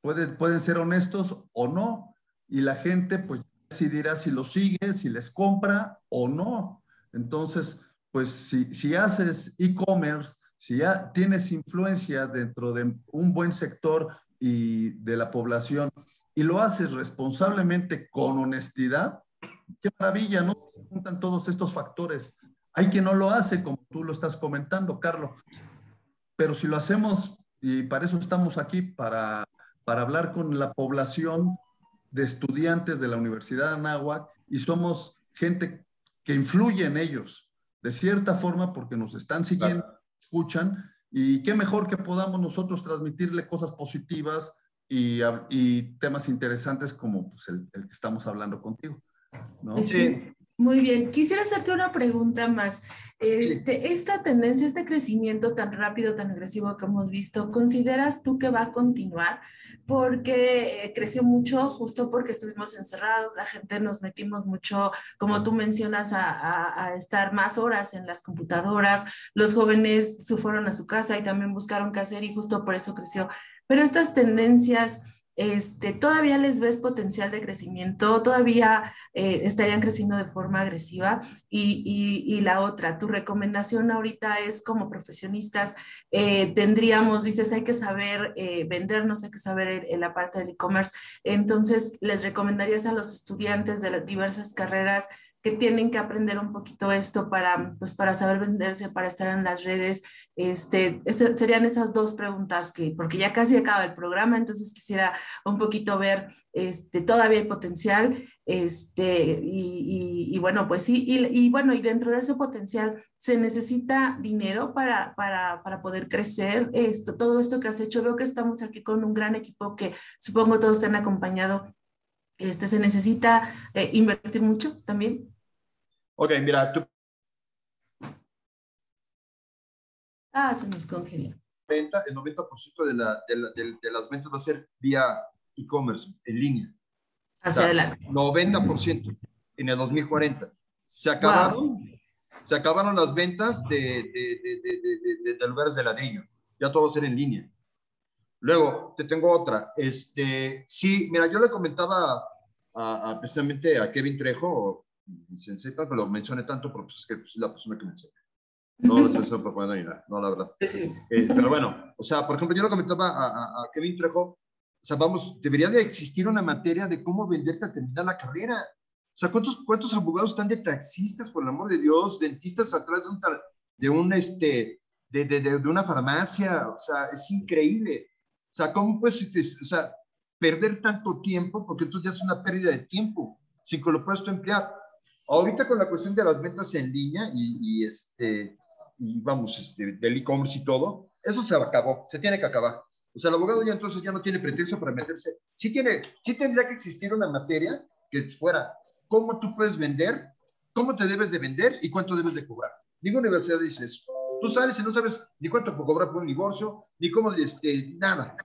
pueden, pueden ser honestos o no, y la gente pues decidirá si los sigue, si les compra o no. Entonces, pues si, si haces e-commerce, si ya tienes influencia dentro de un buen sector y de la población y lo haces responsablemente con honestidad, qué maravilla, ¿no? Se juntan todos estos factores hay quien no lo hace, como tú lo estás comentando, Carlos. Pero si lo hacemos, y para eso estamos aquí, para, para hablar con la población de estudiantes de la Universidad de Anáhuac, y somos gente que influye en ellos, de cierta forma, porque nos están siguiendo, escuchan, y qué mejor que podamos nosotros transmitirle cosas positivas y, y temas interesantes como pues, el, el, que estamos hablando contigo. ¿no? Sí. Muy bien, quisiera hacerte una pregunta más. Este, Esta tendencia, este crecimiento tan rápido, tan agresivo que hemos visto, ¿consideras tú que va a continuar? Porque eh, creció mucho justo porque estuvimos encerrados, la gente nos metimos mucho, como tú mencionas, a, a estar más horas en las computadoras, los jóvenes se fueron a su casa y también buscaron qué hacer y justo por eso creció. Pero estas tendencias este, todavía les ves potencial de crecimiento, todavía eh, estarían creciendo de forma agresiva. Y, la otra, tu recomendación ahorita es como profesionistas, eh, tendríamos, dices, hay que saber eh, vendernos, hay que saber en la parte del e-commerce. Entonces, les recomendarías a los estudiantes de las diversas carreras que tienen que aprender un poquito esto para, pues, para saber venderse, para estar en las redes. Este, serían esas dos preguntas que, porque ya casi acaba el programa, entonces quisiera un poquito ver, este, todavía hay potencial, este, y, y, bueno, pues sí, y, y, bueno, y dentro de ese potencial se necesita dinero para, para, para poder crecer esto, todo esto que has hecho. Veo que estamos aquí con un gran equipo que supongo todos te han acompañado este, se necesita eh, invertir mucho también. Ok, mira, tú. Ah, se nos congeló. El 90% de, la, de, la, de, las ventas va a ser vía e-commerce, en línea. Hacia adelante. 90% en el 2040. Se acabaron, se acabaron las ventas de, de, lugares de ladrillo. Ya todo va a ser en línea. Luego, te tengo otra. Este, sí, mira, yo le comentaba a, a, precisamente a Kevin Trejo, mi sensei, pero lo mencioné tanto porque pues, es que pues, es la persona que me enseña. No lo estoy proponiendo ni nada, no, la verdad. Sí. Eh, pero bueno, o sea, por ejemplo, yo lo comentaba a, a, Kevin Trejo, o sea, vamos, debería de existir una materia de cómo venderte a terminar la carrera. O sea, ¿cuántos, cuántos abogados están de taxistas, por el amor de Dios, dentistas atrás de un, de un este, de, de, de, una farmacia? O sea, es increíble. O sea, ¿cómo puedes, o sea, perder tanto tiempo? Porque entonces ya es una pérdida de tiempo, que lo puedas tú emplear. Ahorita con la cuestión de las ventas en línea y, este, y vamos, este, del e-commerce y todo, eso se acabó, se tiene que acabar. O sea, el abogado ya entonces ya no tiene pretexto para meterse. Sí, tiene, sí tendría que existir una materia que fuera cómo tú puedes vender, cómo te debes de vender y cuánto debes de cobrar. Ninguna universidad dice eso. Tú sales y no sabes ni cuánto cobrar por un divorcio, ni cómo, este, nada.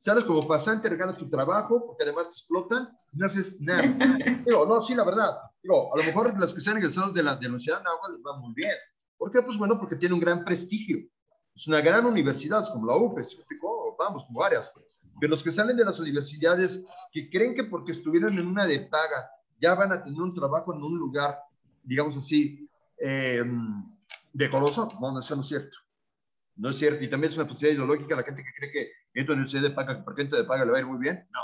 Sales como pasante, regalas tu trabajo, porque además te explotan, no haces nada. Digo, no, sí, la verdad. Digo, a lo mejor los que están egresados de la, de la Universidad de Nahua les va muy bien. ¿Por qué? Pues bueno, porque tiene un gran prestigio. Es una gran universidad, es como la UPE, ¿se Vamos, como varias. Pero los que salen de las universidades, que creen que porque estuvieron en una de paga, ya van a tener un trabajo en un lugar, digamos así, eh, decoroso, no, eso no es cierto. No es cierto. Y también es una posibilidad ideológica la gente que cree que entra en universidad de paga, porque entra de paga le va a ir muy bien. No.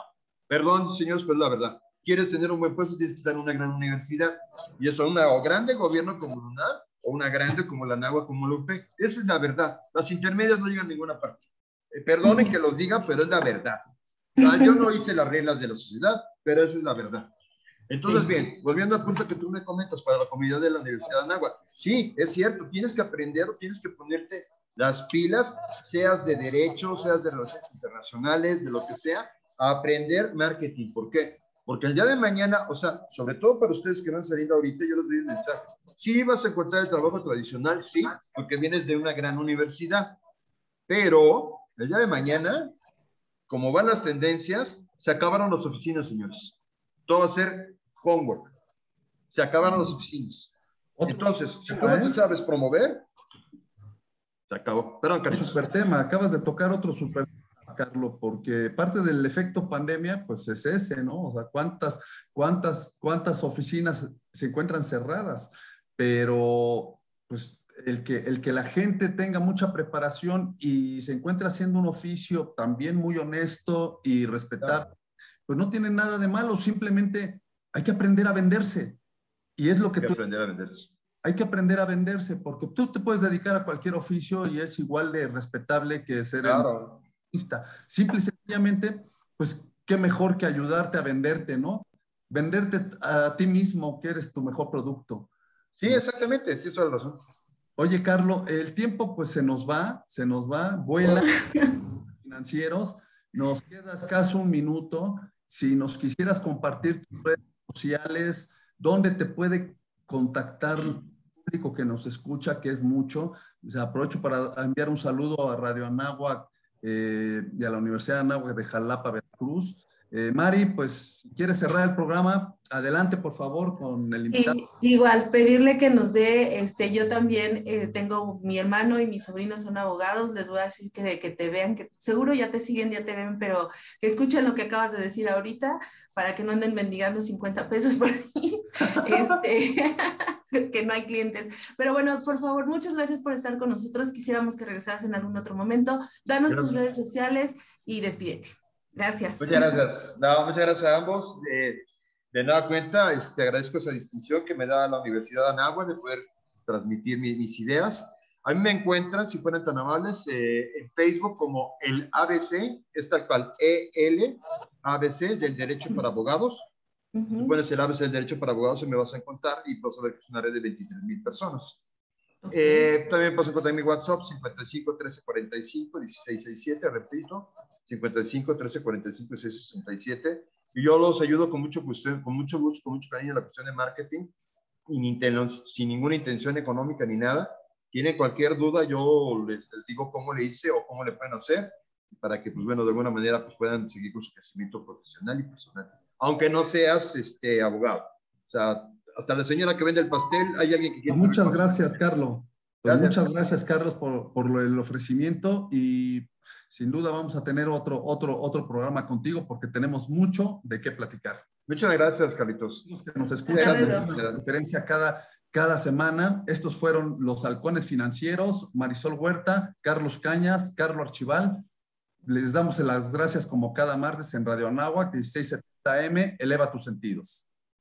Perdón, señores, pero la verdad. Quieres tener un buen puesto, tienes que estar en una gran universidad. Y eso, una o grande gobierno como UNAM, o una grande como la NAGUA, como la Esa es la verdad. Las intermedias no llegan a ninguna parte. Eh, perdonen que los diga, pero es la verdad. yo no hice las reglas de la sociedad, pero eso es la verdad. Entonces, bien, volviendo al punto que tú me comentas para la comunidad de la Universidad de Anáhuac. Sí, es cierto, tienes que aprender tienes que ponerte las pilas, seas de derecho, seas de relaciones internacionales, de lo que sea, a aprender marketing. ¿Por qué? Porque el día de mañana, o sea, sobre todo para ustedes que van saliendo ahorita, yo les doy un mensaje. Sí vas a encontrar el trabajo tradicional, sí, porque vienes de una gran universidad, pero el día de mañana, como van las tendencias, se acabaron las oficinas, señores. Todo va a ser homework. Se acabaron las oficinas. Entonces, si tú no te sabes promover, se acabó. Perdón, Carlos. Super tema. Acabas de tocar otro super Carlos, porque parte del efecto pandemia, pues es ese, ¿no? O sea, cuántas, cuántas, cuántas oficinas se encuentran cerradas pero pues el que, el que la gente tenga mucha preparación y se encuentre haciendo un oficio también muy honesto y respetar, pues no tiene nada de malo, simplemente hay que aprender a venderse. Y es lo que, hay que aprender a venderse. Hay que aprender a venderse, porque tú te puedes dedicar a cualquier oficio y es igual de respetable que ser claro. Simple y sencillamente, pues qué mejor que ayudarte a venderte, ¿no? Venderte a ti mismo, que eres tu mejor producto. Sí, exactamente, tienes toda la razón. Oye, Carlos, el tiempo pues se nos va, se nos va, vuela financieros, nos queda escaso un minuto. Si nos quisieras compartir tus redes sociales, dónde te puede contactar público que nos escucha, que es mucho. O aprovecho para enviar un saludo a Radio Anáhuac eh, y a la Universidad de Anáhuac de Jalapa, Veracruz. Eh, Mari, pues si quieres cerrar el programa, adelante por favor con el invitado. igual, pedirle que nos dé, este, yo también eh, tengo mi hermano y mis sobrinos son abogados, les voy a decir que, que te vean, que seguro ya te siguen, ya te ven, pero que escuchen lo que acabas de decir ahorita para que no anden mendigando 50 pesos por ahí, este, que no hay clientes. Pero bueno, por favor, muchas gracias por estar con nosotros. Quisiéramos que regresaras en algún otro momento. Danos tus redes sociales y despídete. Gracias. Muchas gracias. muchas gracias a ambos. De, de nada cuenta, este, agradezco esa distinción que me da la Universidad de Anagua de poder transmitir mis, ideas. A mí me encuentran, si fueran tan amables, eh, en Facebook como el ABC, es tal cual, EL, ABC del Derecho para Abogados. Uh -huh. pones el ABC del Derecho para Abogados y me vas a encontrar y vas a ver que es una red de 23 mil personas. Okay. Eh, también puedes encontrar mi WhatsApp 55 13 45 16 67, repito, 55 13 45 6 67. Y yo los ayudo con mucho, con mucho gusto, con mucho cariño en la cuestión de marketing, sin ninguna intención económica ni nada. Tienen cualquier duda, yo les, les, digo cómo le hice o cómo le pueden hacer para que, pues bueno, de alguna manera pues, puedan seguir con su crecimiento profesional y personal. Aunque no seas este, abogado. O sea, hasta la señora que vende el pastel, hay alguien que quiere Muchas gracias, Carlos. Pues gracias. Muchas gracias, Carlos, por, por el ofrecimiento y sin duda vamos a tener otro, otro, otro programa contigo porque tenemos mucho de qué platicar. Muchas gracias, Carlitos. Los que nos escuchan, la diferencia cada, cada semana. Estos fueron los halcones financieros, Marisol Huerta, Carlos Cañas, Carlos Archival. Les damos las gracias como cada martes en Radio Anáhuac, 1670M, eleva tus sentidos.